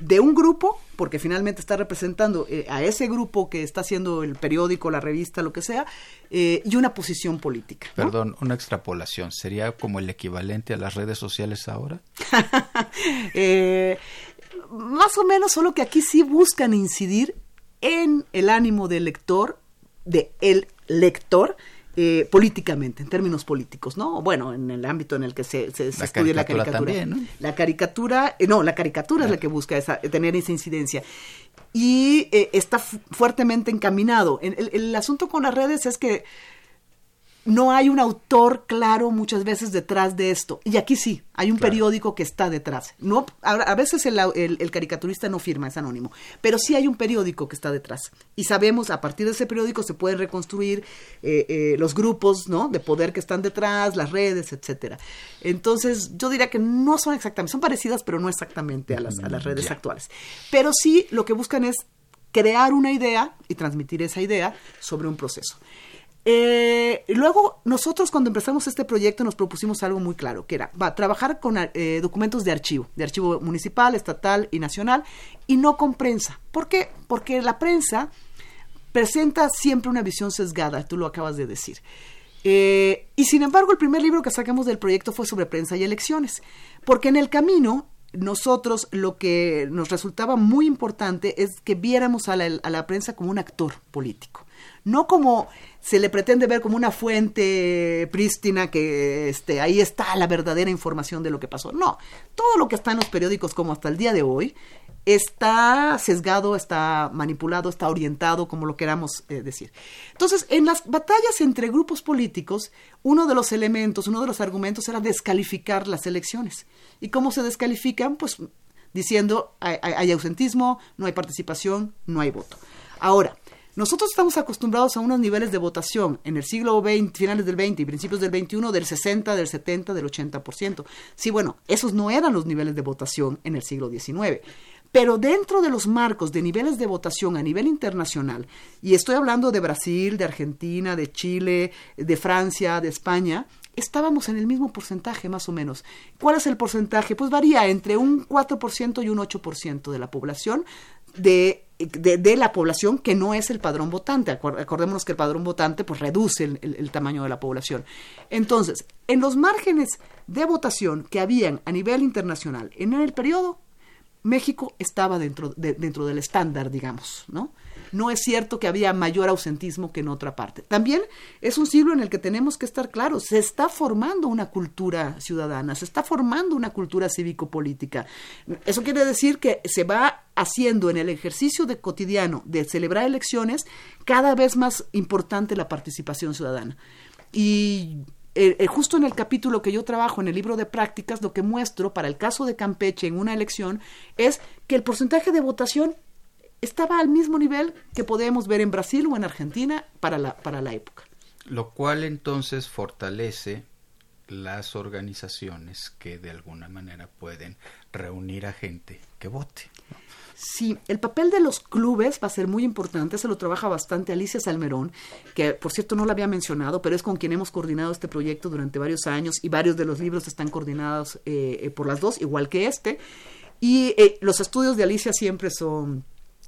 de un grupo, porque finalmente está representando eh, a ese grupo que está haciendo el periódico, la revista, lo que sea, eh, y una posición política. Perdón, una extrapolación, ¿sería como el equivalente a las redes sociales ahora? Eh, más o menos, solo que aquí sí buscan incidir en el ánimo del lector, de el lector, eh, políticamente, en términos políticos, ¿no? Bueno, en el ámbito en el que se, se, estudia la caricatura. También, ¿no? La caricatura, eh, no, la caricatura es la que busca esa, tener esa incidencia. Y eh, está fuertemente encaminado. El, el asunto con las redes es que no hay un autor claro muchas veces detrás de esto. Y aquí sí, hay un periódico que está detrás. No, a, veces el, caricaturista no firma, es anónimo, pero sí hay un periódico que está detrás. Y sabemos, a partir de ese periódico se pueden reconstruir eh, eh, los grupos ¿no? de poder que están detrás, las redes, etcétera. Entonces, yo diría que no son exactamente, son parecidas, pero no exactamente a las, a las redes actuales. Pero sí lo que buscan es crear una idea y transmitir esa idea sobre un proceso. Eh, luego, nosotros cuando empezamos este proyecto nos propusimos algo muy claro, que era trabajar con eh, documentos de archivo, de archivo municipal, estatal y nacional, y no con prensa. ¿Por qué? Porque la prensa presenta siempre una visión sesgada, tú lo acabas de decir. Eh, y sin embargo, el primer libro que sacamos del proyecto fue sobre prensa y elecciones, porque en el camino nosotros lo que nos resultaba muy importante es que viéramos a la prensa como un actor político, no como se le pretende ver como una fuente prístina que este, ahí está la verdadera información de lo que pasó. No, todo lo que está en los periódicos como hasta el día de hoy está sesgado, está manipulado, está orientado, como lo queramos eh, decir. Entonces, en las batallas entre grupos políticos, uno de los elementos, uno de los argumentos era descalificar las elecciones. ¿Y cómo se descalifican? Pues diciendo hay ausentismo, no hay participación, no hay voto. Ahora, nosotros estamos acostumbrados a unos niveles de votación en el siglo XX, finales del XX y principios del XXI del 60, del 70, del 80%. Sí, bueno, esos no eran los niveles de votación en el siglo XIX. Pero dentro de los marcos de niveles de votación a nivel internacional, y estoy hablando de Brasil, de Argentina, de Chile, de Francia, de España, estábamos en el mismo porcentaje más o menos. ¿Cuál es el porcentaje? Pues varía entre un 4% y un 8% de la población de, de, la población que no es el padrón votante. Acordémonos que el padrón votante pues reduce el, tamaño de la población. Entonces, en los márgenes de votación que habían a nivel internacional en el periodo, México estaba dentro, dentro del estándar, digamos, ¿no? No es cierto que había mayor ausentismo que en otra parte. También es un siglo en el que tenemos que estar claros, se está formando una cultura ciudadana, se está formando una cultura cívico-política. Eso quiere decir que se va haciendo en el ejercicio de cotidiano de celebrar elecciones cada vez más importante la participación ciudadana. Y eh, eh, justo en el capítulo que yo trabajo en el libro de prácticas, lo que muestro para el caso de Campeche en una elección es que el porcentaje de votación estaba al mismo nivel que podemos ver en Brasil o en Argentina para la, para la época. Lo cual entonces fortalece las organizaciones que de alguna manera pueden reunir a gente que vote. Sí, el papel de los clubes va a ser muy importante, se lo trabaja bastante Alicia Salmerón, que por cierto no la había mencionado, pero es con quien hemos coordinado este proyecto durante varios años y varios de los libros están coordinados eh, eh, por las dos, igual que este. Y eh, los estudios de Alicia siempre son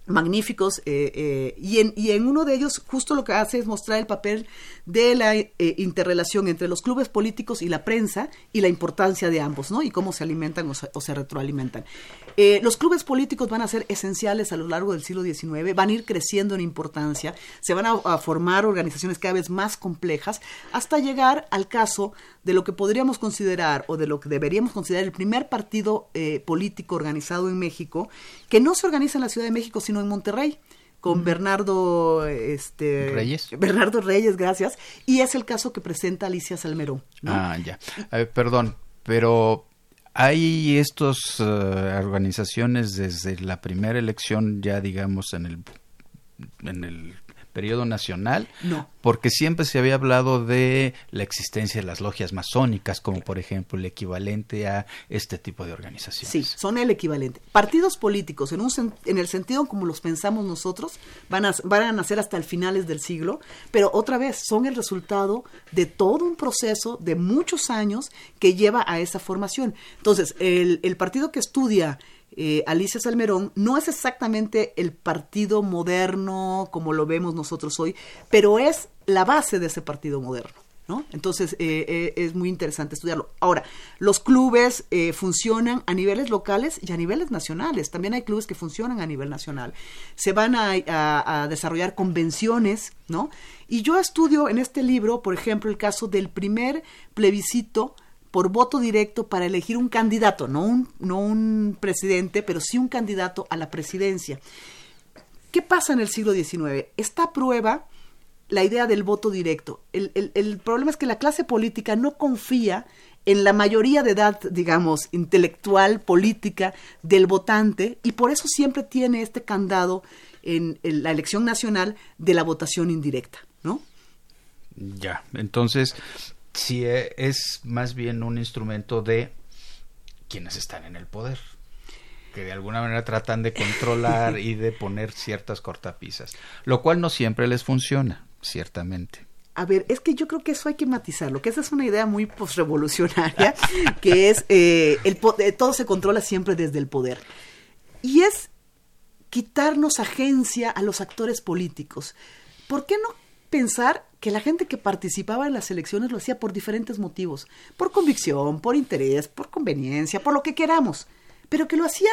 magníficos eh, eh, y, en, y en uno de ellos justo lo que hace es mostrar el papel de la eh, interrelación entre los clubes políticos y la prensa y la importancia de ambos, ¿no? Y cómo se alimentan o se, retroalimentan. los clubes políticos van a ser esenciales a lo largo del siglo XIX, van a ir creciendo en importancia, se van a formar organizaciones cada vez más complejas hasta llegar al caso de lo que podríamos considerar o de lo que deberíamos considerar el primer partido político organizado en México, que no se organiza en la Ciudad de México, sino en Monterrey con Bernardo este Reyes. Bernardo Reyes, gracias, y es el caso que presenta Alicia Salmerón. Ah, ya. perdón, pero hay estas eh, organizaciones desde la primera elección ya digamos en el en el periodo nacional? No. Porque siempre se había hablado de la existencia de las logias masónicas, como por ejemplo el equivalente a este tipo de organizaciones. Sí, son el equivalente. Partidos políticos, en, un, en el sentido como los pensamos nosotros, van a, van a nacer hasta el finales del siglo, pero otra vez son el resultado de todo un proceso de muchos años que lleva a esa formación. Entonces, el, el partido que estudia eh, Alicia Salmerón no es exactamente el partido moderno como lo vemos nosotros hoy, pero es la base de ese partido moderno. ¿No? Entonces eh, eh, es muy interesante estudiarlo. Ahora, los clubes funcionan a niveles locales y a niveles nacionales. También hay clubes que funcionan a nivel nacional. Se van a, a desarrollar convenciones, ¿no? Y yo estudio en este libro, por ejemplo, el caso del primer plebiscito por voto directo para elegir un candidato, no un, no un presidente, pero sí un candidato a la presidencia. ¿Qué pasa en el siglo XIX? Esta prueba la idea del voto directo. El, el, problema es que la clase política no confía en la mayoría de edad, digamos, intelectual, política del votante y por eso siempre tiene este candado en, en la elección nacional de la votación indirecta, ¿no? Ya, entonces si e, es más bien un instrumento de quienes están en el poder que de alguna manera tratan de controlar y de poner ciertas cortapisas, lo cual no siempre les funciona, ciertamente. A ver, es que yo creo que eso hay que matizarlo, que esa es una idea muy postrevolucionaria, que es eh, el eh, todo se controla siempre desde el poder. Y es quitarnos agencia a los actores políticos. ¿Por qué no pensar que la gente que participaba en las elecciones lo hacía por diferentes motivos, por convicción, por interés, por conveniencia, por lo que queramos, pero que lo hacía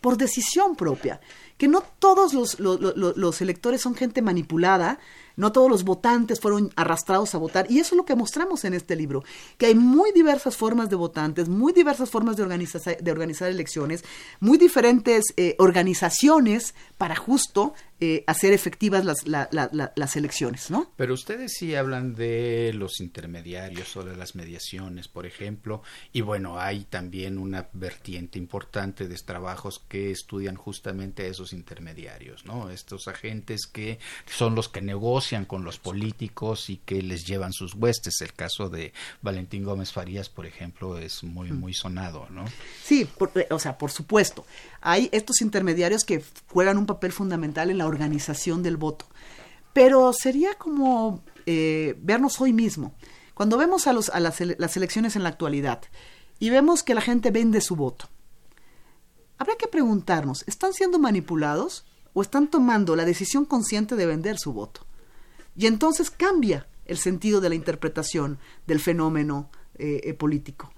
por decisión propia, que no todos los, los, electores son gente manipulada, no todos los votantes fueron arrastrados a votar, y eso es lo que mostramos en este libro, que hay muy diversas formas de votantes, muy diversas formas de, organizar, de organizar elecciones, muy diferentes eh, organizaciones para justo eh, hacer efectivas las, las elecciones, ¿no? Pero ustedes sí hablan de los intermediarios o de las mediaciones, por ejemplo, y bueno, hay también una vertiente importante de trabajos que estudian justamente a esos intermediarios, ¿no? Estos agentes que son los que negocian con los políticos y que les llevan sus huestes. El caso de Valentín Gómez Farías, por ejemplo, es muy, mm. muy sonado, ¿no? Sí, o sea, por supuesto. Hay estos intermediarios que juegan un papel fundamental en la organización del voto. Pero sería como eh, vernos hoy mismo. Cuando vemos a, los, a las, las elecciones en la actualidad y vemos que la gente vende su voto, habrá que preguntarnos, ¿están siendo manipulados o están tomando la decisión consciente de vender su voto? Y entonces cambia el sentido de la interpretación del fenómeno eh, eh, político.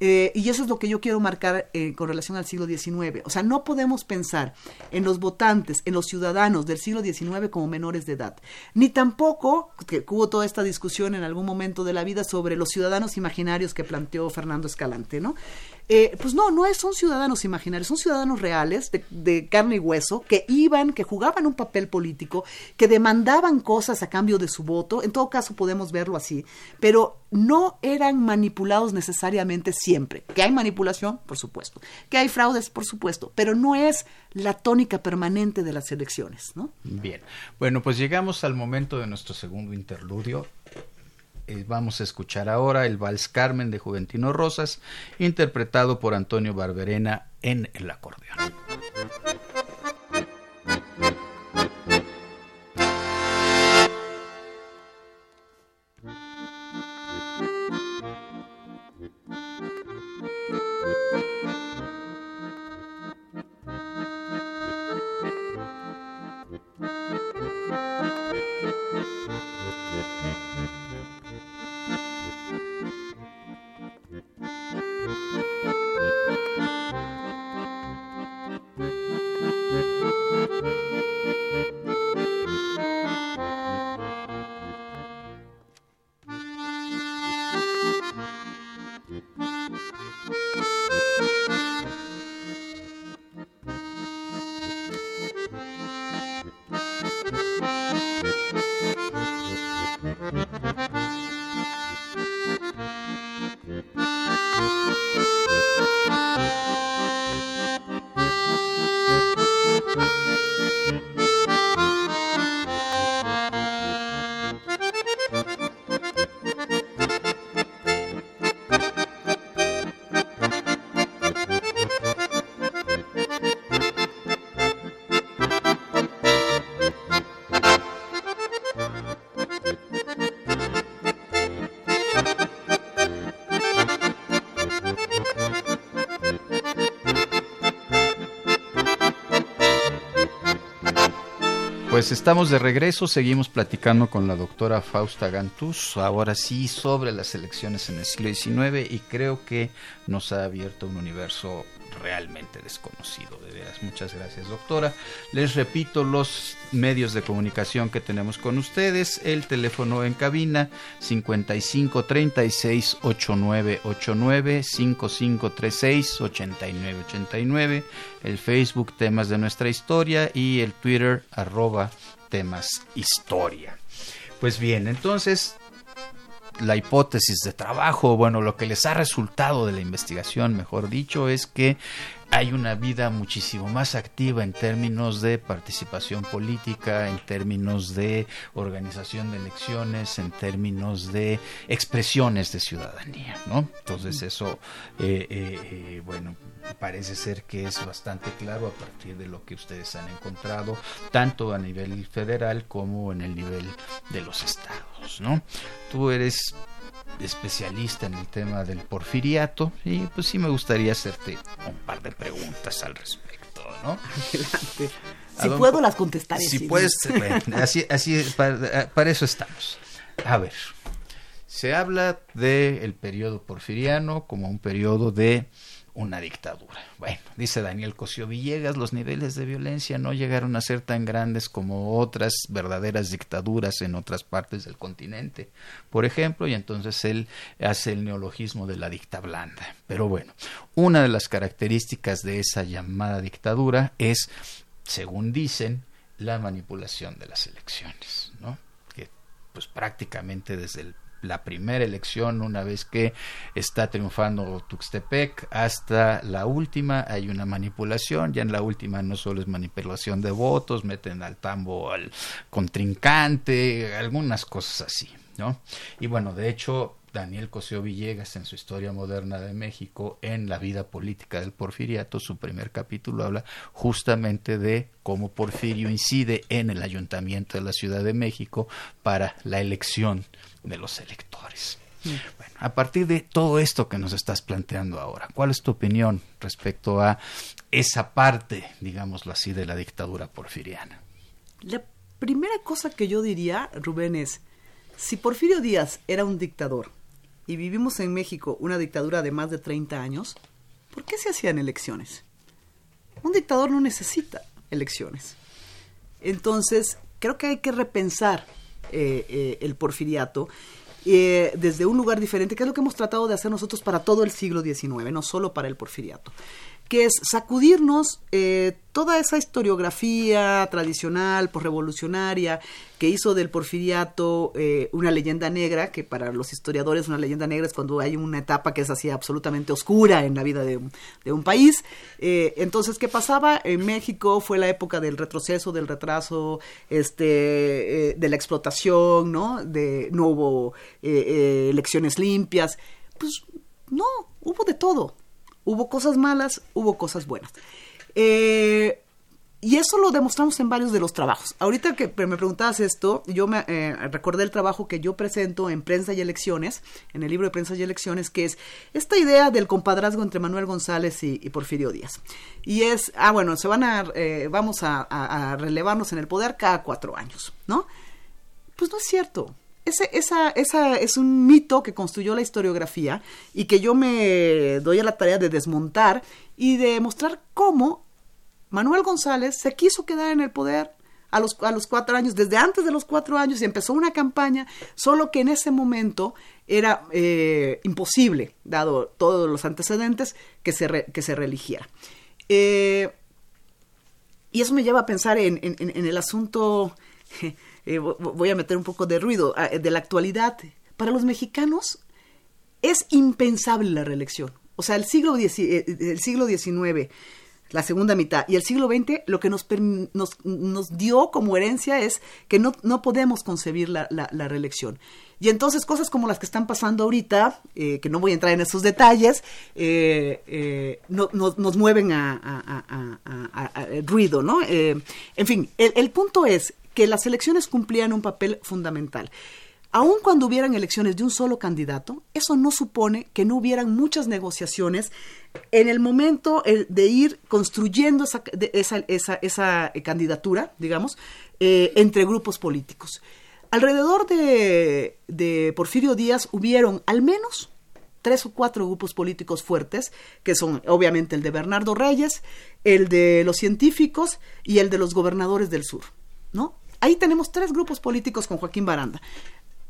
Eh, y eso es lo que yo quiero marcar con relación al siglo XIX. O sea, no podemos pensar en los votantes, en los ciudadanos del siglo XIX como menores de edad. Ni tampoco, que hubo toda esta discusión en algún momento de la vida sobre los ciudadanos imaginarios que planteó Fernando Escalante, ¿no? Eh, pues no, no son ciudadanos imaginarios, son ciudadanos reales, de, carne y hueso, que iban, que jugaban un papel político, que demandaban cosas a cambio de su voto, en todo caso podemos verlo así, pero no eran manipulados necesariamente siempre. Que hay manipulación, por supuesto, que hay fraudes, por supuesto, pero no es la tónica permanente de las elecciones, ¿no? Bien, bueno, pues llegamos al momento de nuestro segundo interludio eh, vamos a escuchar ahora el Vals Carmen de Juventino Rosas, interpretado por Antonio Barberena en el acordeón. Pues estamos de regreso, seguimos platicando con la doctora Fausta Gantuz, ahora sí sobre las elecciones en el siglo XIX y creo que nos ha abierto un universo realmente desconocido. Muchas gracias, doctora. Les repito los medios de comunicación que tenemos con ustedes: el teléfono en cabina 55 36 8989, 5536 8989, el Facebook Temas de nuestra historia y el Twitter arroba temas historia. Pues bien, entonces la hipótesis de trabajo, bueno, lo que les ha resultado de la investigación, mejor dicho, es que hay una vida muchísimo más activa en términos de participación política, en términos de organización de elecciones, en términos de expresiones de ciudadanía, ¿no? Entonces eso, eh, eh, eh, bueno, parece ser que es bastante claro a partir de lo que ustedes han encontrado, tanto a nivel federal como en el nivel de los estados, ¿no? Tú eres especialista en el tema del porfiriato y pues sí me gustaría hacerte un par de preguntas al respecto, ¿no? Si puedo las contestaré. Si puedes, así, así para, para, eso estamos. A ver, se habla del el periodo porfiriano como un periodo de una dictadura. Bueno, dice Daniel Cosío Villegas, los niveles de violencia no llegaron a ser tan grandes como otras verdaderas dictaduras en otras partes del continente, por ejemplo, y entonces él hace el neologismo de la dicta blanda. Pero bueno, una de las características de esa llamada dictadura es, según dicen, la manipulación de las elecciones, ¿no? Que pues prácticamente desde el la primera elección una vez que está triunfando Tuxtepec hasta la última hay una manipulación ya en la última no solo es manipulación de votos meten al tambo al contrincante algunas cosas así no y bueno de hecho Daniel Cosío Villegas en su Historia Moderna de México en la vida política del porfiriato, su primer capítulo habla justamente de cómo Porfirio incide en el ayuntamiento de la Ciudad de México para la elección de los electores. Bueno, a partir de todo esto que nos estás planteando ahora, ¿cuál es tu opinión respecto a esa parte, digámoslo así, de la dictadura porfiriana? La primera cosa que yo diría, Rubén, es, si Porfirio Díaz era un dictador y vivimos en México una dictadura de más de 30 años, ¿por qué se hacían elecciones? Un dictador no necesita elecciones. Entonces, creo que hay que repensar eh, eh, el porfiriato eh, desde un lugar diferente, que es lo que hemos tratado de hacer nosotros para todo el siglo XIX, no solo para el porfiriato que es sacudirnos eh, toda esa historiografía tradicional, revolucionaria que hizo del porfiriato eh, una leyenda negra, que para los historiadores una leyenda negra es cuando hay una etapa que es así absolutamente oscura en la vida de, un país. Eh, entonces, ¿qué pasaba? En México fue la época del retroceso, del retraso, este, de la explotación, ¿no? De, no hubo elecciones limpias. Pues no, hubo de todo Hubo cosas malas, hubo cosas buenas. Eh, y eso lo demostramos en varios de los trabajos. Ahorita que me preguntabas esto, yo me eh, recordé el trabajo que yo presento en Prensa y Elecciones, en el libro de Prensa y Elecciones, que es esta idea del compadrazgo entre Manuel González y, Porfirio Díaz. Y es, ah, bueno, se van a, eh, vamos a relevarnos en el poder cada cuatro años, ¿no? Pues no es cierto ese, esa, esa es un mito que construyó la historiografía y que yo me doy a la tarea de desmontar y de mostrar cómo Manuel González se quiso quedar en el poder a los, a los cuatro años, desde antes de los cuatro años, y empezó una campaña, solo que en ese momento era eh, imposible, dado todos los antecedentes, que se, que se religiera. Eh, y eso me lleva a pensar en, en el asunto eh, voy a meter un poco de ruido, ah, de la actualidad. Para los mexicanos es impensable la reelección. O sea, el siglo, eh, el siglo XIX, la segunda mitad, y el siglo XX, lo que nos, nos, dio como herencia es que no, no podemos concebir la, la, reelección. Y entonces cosas como las que están pasando ahorita, eh, que no voy a entrar en esos detalles, nos mueven a, ruido, ¿no? en fin, el punto es que las elecciones cumplían un papel fundamental. Aun cuando hubieran elecciones de un solo candidato, eso no supone que no hubieran muchas negociaciones en el momento eh, de ir construyendo esa, esa, candidatura, digamos, eh, entre grupos políticos. Alrededor de, de Porfirio Díaz hubieron al menos tres o cuatro grupos políticos fuertes, que son obviamente el de Bernardo Reyes, el de los científicos y el de los gobernadores del sur, ¿no? Ahí tenemos tres grupos políticos con Joaquín Baranda,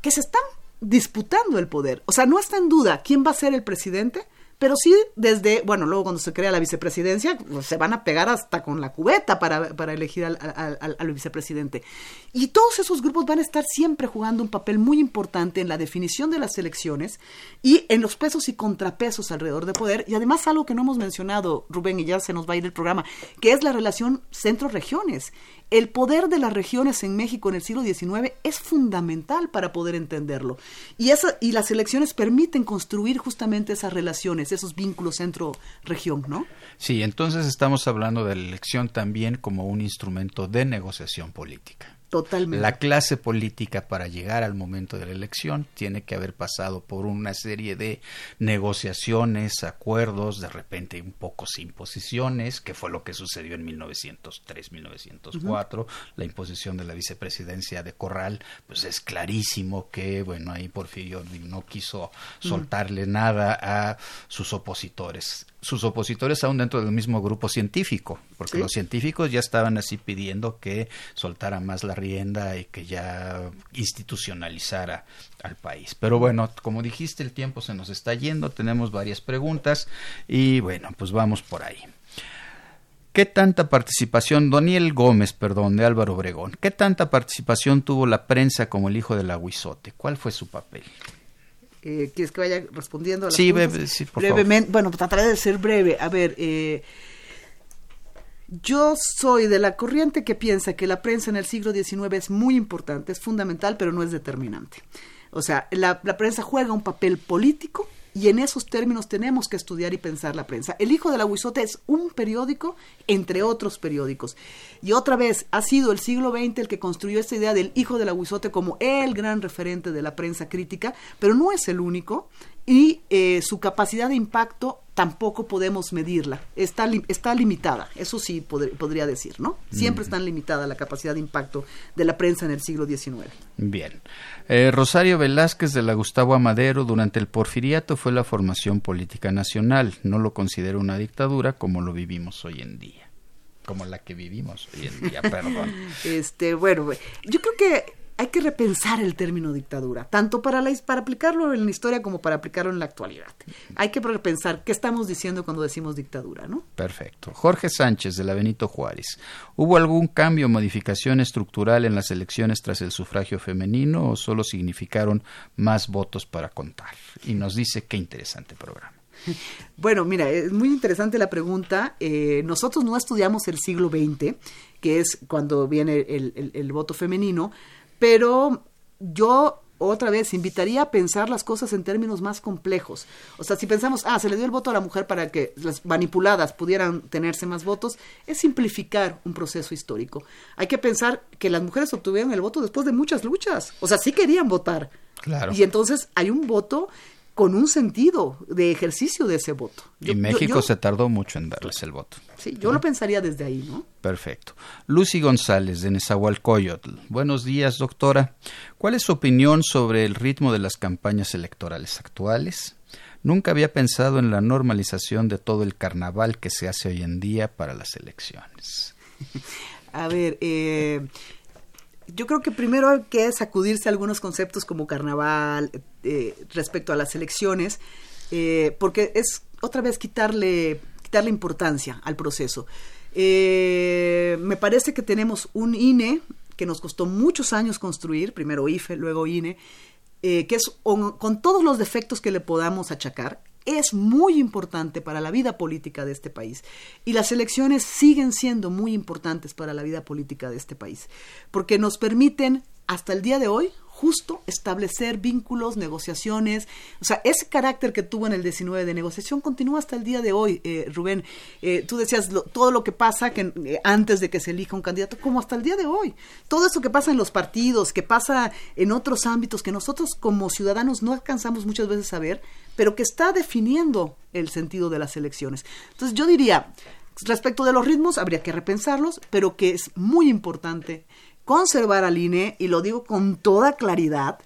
que se están disputando el poder. O sea, no está en duda quién va a ser el presidente, pero sí desde, bueno, luego cuando se crea la vicepresidencia, pues, se van a pegar hasta con la cubeta para, para elegir al, al, al, vicepresidente. Y todos esos grupos van a estar siempre jugando un papel muy importante en la definición de las elecciones y en los pesos y contrapesos alrededor de poder. Y además algo que no hemos mencionado, Rubén, y ya se nos va a ir el programa, que es la relación centro-regiones. El poder de las regiones en México en el siglo XIX es fundamental para poder entenderlo. Y, esa, y las elecciones permiten construir justamente esas relaciones, esos vínculos centro-región, ¿no? Sí, entonces estamos hablando de la elección también como un instrumento de negociación política. Totalmente. La clase política para llegar al momento de la elección tiene que haber pasado por una serie de negociaciones, acuerdos, de repente un poco sin posiciones, que fue lo que sucedió en 1903-1904, la imposición de la vicepresidencia de Corral, pues es clarísimo que, bueno, ahí Porfirio no quiso soltarle nada a sus opositores. Sus opositores aún dentro del mismo grupo científico, porque los científicos ya estaban así pidiendo que soltara más la rienda y que ya institucionalizara al país. Pero bueno, como dijiste, el tiempo se nos está yendo, tenemos varias preguntas y bueno, pues vamos por ahí. ¿Qué tanta participación, Daniel Gómez, perdón, de Álvaro Obregón, qué tanta participación tuvo la prensa como el hijo del aguizote? ¿Cuál fue su papel? Eh, ¿Quieres que vaya respondiendo a las sí, preguntas? por Brevemente, bueno, trataré de ser breve. A ver, eh, yo soy de la corriente que piensa que la prensa en el siglo XIX es muy importante, es fundamental, pero no es determinante. O sea, la, la prensa juega un papel político y en esos términos tenemos que estudiar y pensar la prensa. El Hijo del Aguizote es un periódico entre otros periódicos. Y otra vez, ha sido el siglo XX el que construyó esta idea del Hijo del Aguizote como el gran referente de la prensa crítica, pero no es el único y eh, su capacidad de impacto tampoco podemos medirla, está, está limitada, eso sí podría decir, ¿no? Siempre está limitada la capacidad de impacto de la prensa en el siglo XIX. Bien. Eh, Rosario Velázquez de la Gustavo Amadero durante el porfiriato fue la formación política nacional, no lo considero una dictadura como lo vivimos hoy en día, como la que vivimos hoy en día, perdón. este, bueno, yo creo que hay que repensar el término dictadura, tanto para, la, para aplicarlo en la historia como para aplicarlo en la actualidad. Hay que repensar qué estamos diciendo cuando decimos dictadura, ¿no? Perfecto. Jorge Sánchez, de la Benito Juárez. ¿Hubo algún cambio o modificación estructural en las elecciones tras el sufragio femenino o solo significaron más votos para contar? Y nos dice qué interesante programa. Bueno, mira, es muy interesante la pregunta. Eh, nosotros no estudiamos el siglo XX, que es cuando viene el, el voto femenino, pero yo otra vez invitaría a pensar las cosas en términos más complejos. O sea, si pensamos, ah, se le dio el voto a la mujer para que las manipuladas pudieran tenerse más votos, es simplificar un proceso histórico. Hay que pensar que las mujeres obtuvieron el voto después de muchas luchas. O sea, sí querían votar. Claro. Y entonces hay un voto con un sentido de ejercicio de ese voto. y México se tardó mucho en darles el voto. Sí, yo lo pensaría desde ahí, ¿no? Perfecto. Lucy González, de Nezahualcóyotl. Buenos días, doctora. ¿Cuál es su opinión sobre el ritmo de las campañas electorales actuales? Nunca había pensado en la normalización de todo el carnaval que se hace hoy en día para las elecciones. A ver, eh, yo creo que primero hay que sacudirse algunos conceptos como carnaval eh, respecto a las elecciones, eh, porque es otra vez quitarle, quitarle importancia al proceso. Eh, me parece que tenemos un INE que nos costó muchos años construir, primero IFE, luego INE, que es con todos los defectos que le podamos achacar, es muy importante para la vida política de este país. Y las elecciones siguen siendo muy importantes para la vida política de este país, porque nos permiten hasta el día de hoy justo establecer vínculos, negociaciones. O sea, ese carácter que tuvo en el 19 de negociación continúa hasta el día de hoy, eh, Rubén. Eh, tú decías todo lo que pasa que, eh, antes de que se elija un candidato, como hasta el día de hoy. Todo eso que pasa en los partidos, que pasa en otros ámbitos que nosotros como ciudadanos no alcanzamos muchas veces a ver, pero que está definiendo el sentido de las elecciones. Entonces yo diría, respecto de los ritmos, habría que repensarlos, pero que es muy importante conservar al INE, y lo digo con toda claridad,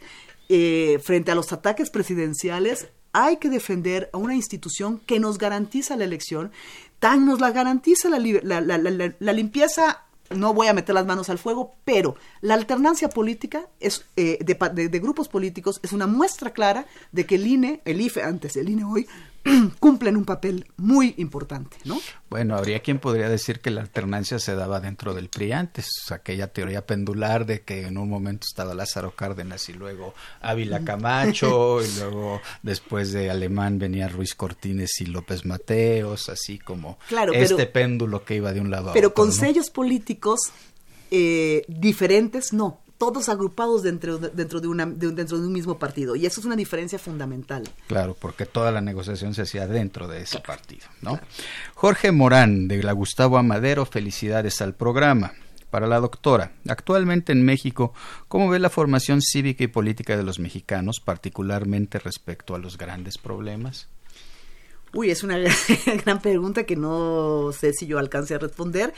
eh, frente a los ataques presidenciales, hay que defender a una institución que nos garantiza la elección, tan nos la garantiza la, limpieza no voy a meter las manos al fuego, pero la alternancia política es eh, de, grupos políticos es una muestra clara de que el INE, el IFE antes, el INE hoy, cumplen un papel muy importante, ¿no? Bueno, habría quien podría decir que la alternancia se daba dentro del PRI antes, aquella teoría pendular de que en un momento estaba Lázaro Cárdenas y luego Ávila Camacho y luego después de Alemán venía Ruiz Cortines y López Mateos, así como este péndulo que iba de un lado a otro. Pero con sellos políticos eh, diferentes, no todos agrupados dentro, dentro, de una, dentro de un mismo partido. Y eso es una diferencia fundamental. Claro, porque toda la negociación se hacía dentro de ese partido. ¿no? Jorge Morán, de la Gustavo Amadero, felicidades al programa. Para la doctora, actualmente en México, ¿cómo ve la formación cívica y política de los mexicanos, particularmente respecto a los grandes problemas? Uy, es una gran pregunta que no sé si yo alcance a responder.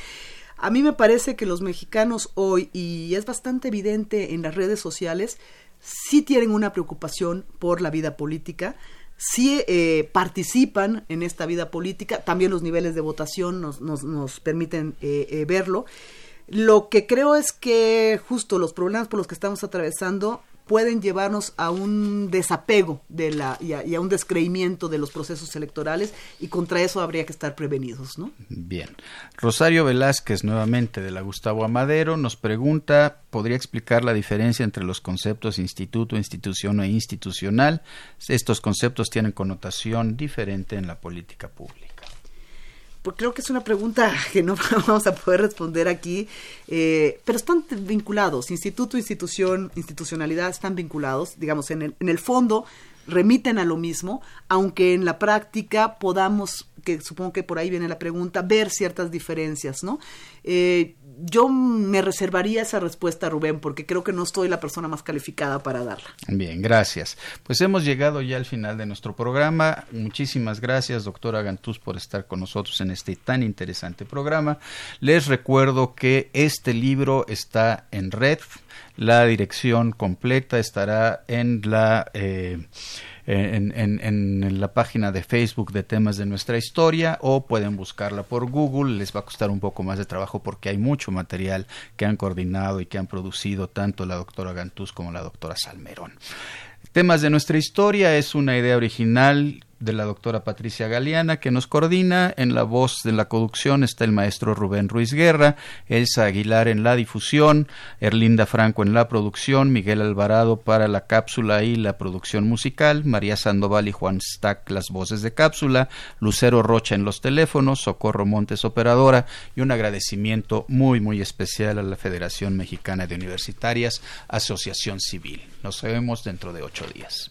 A mí me parece que los mexicanos hoy, y es bastante evidente en las redes sociales, sí tienen una preocupación por la vida política, sí eh, participan en esta vida política, también los niveles de votación nos, nos, nos permiten eh, eh, verlo. Lo que creo es que justo los problemas por los que estamos atravesando pueden llevarnos a un desapego de la, y, a, un descreimiento de los procesos electorales y contra eso habría que estar prevenidos, ¿no? Bien. Rosario Velázquez, nuevamente de la Gustavo Amadero, nos pregunta, ¿podría explicar la diferencia entre los conceptos instituto, institución e institucional? Estos conceptos tienen connotación diferente en la política pública porque creo que es una pregunta que no vamos a poder responder aquí, eh, pero están vinculados, instituto, institución, institucionalidad están vinculados, digamos, en el, en el fondo remiten a lo mismo, aunque en la práctica podamos, que supongo que por ahí viene la pregunta, ver ciertas diferencias, ¿no? Eh, yo me reservaría esa respuesta, Rubén, porque creo que no estoy la persona más calificada para darla. Bien, gracias. Pues hemos llegado ya al final de nuestro programa. Muchísimas gracias, doctora Gantús, por estar con nosotros en este tan interesante programa. Les recuerdo que este libro está en red. La dirección completa estará en la... Eh, en, la página de Facebook de temas de nuestra historia o pueden buscarla por Google. Les va a costar un poco más de trabajo porque hay mucho material que han coordinado y que han producido tanto la doctora Gantús como la doctora Salmerón. Temas de nuestra historia es una idea original de la doctora Patricia Galeana, que nos coordina. En la voz de la conducción está el maestro Rubén Ruiz Guerra, Elsa Aguilar en la difusión, Erlinda Franco en la producción, Miguel Alvarado para la cápsula y la producción musical, María Sandoval y Juan Stack las voces de cápsula, Lucero Rocha en los teléfonos, Socorro Montes operadora y un agradecimiento muy muy especial a la Federación Mexicana de Universitarias, Asociación Civil. Nos vemos dentro de ocho días.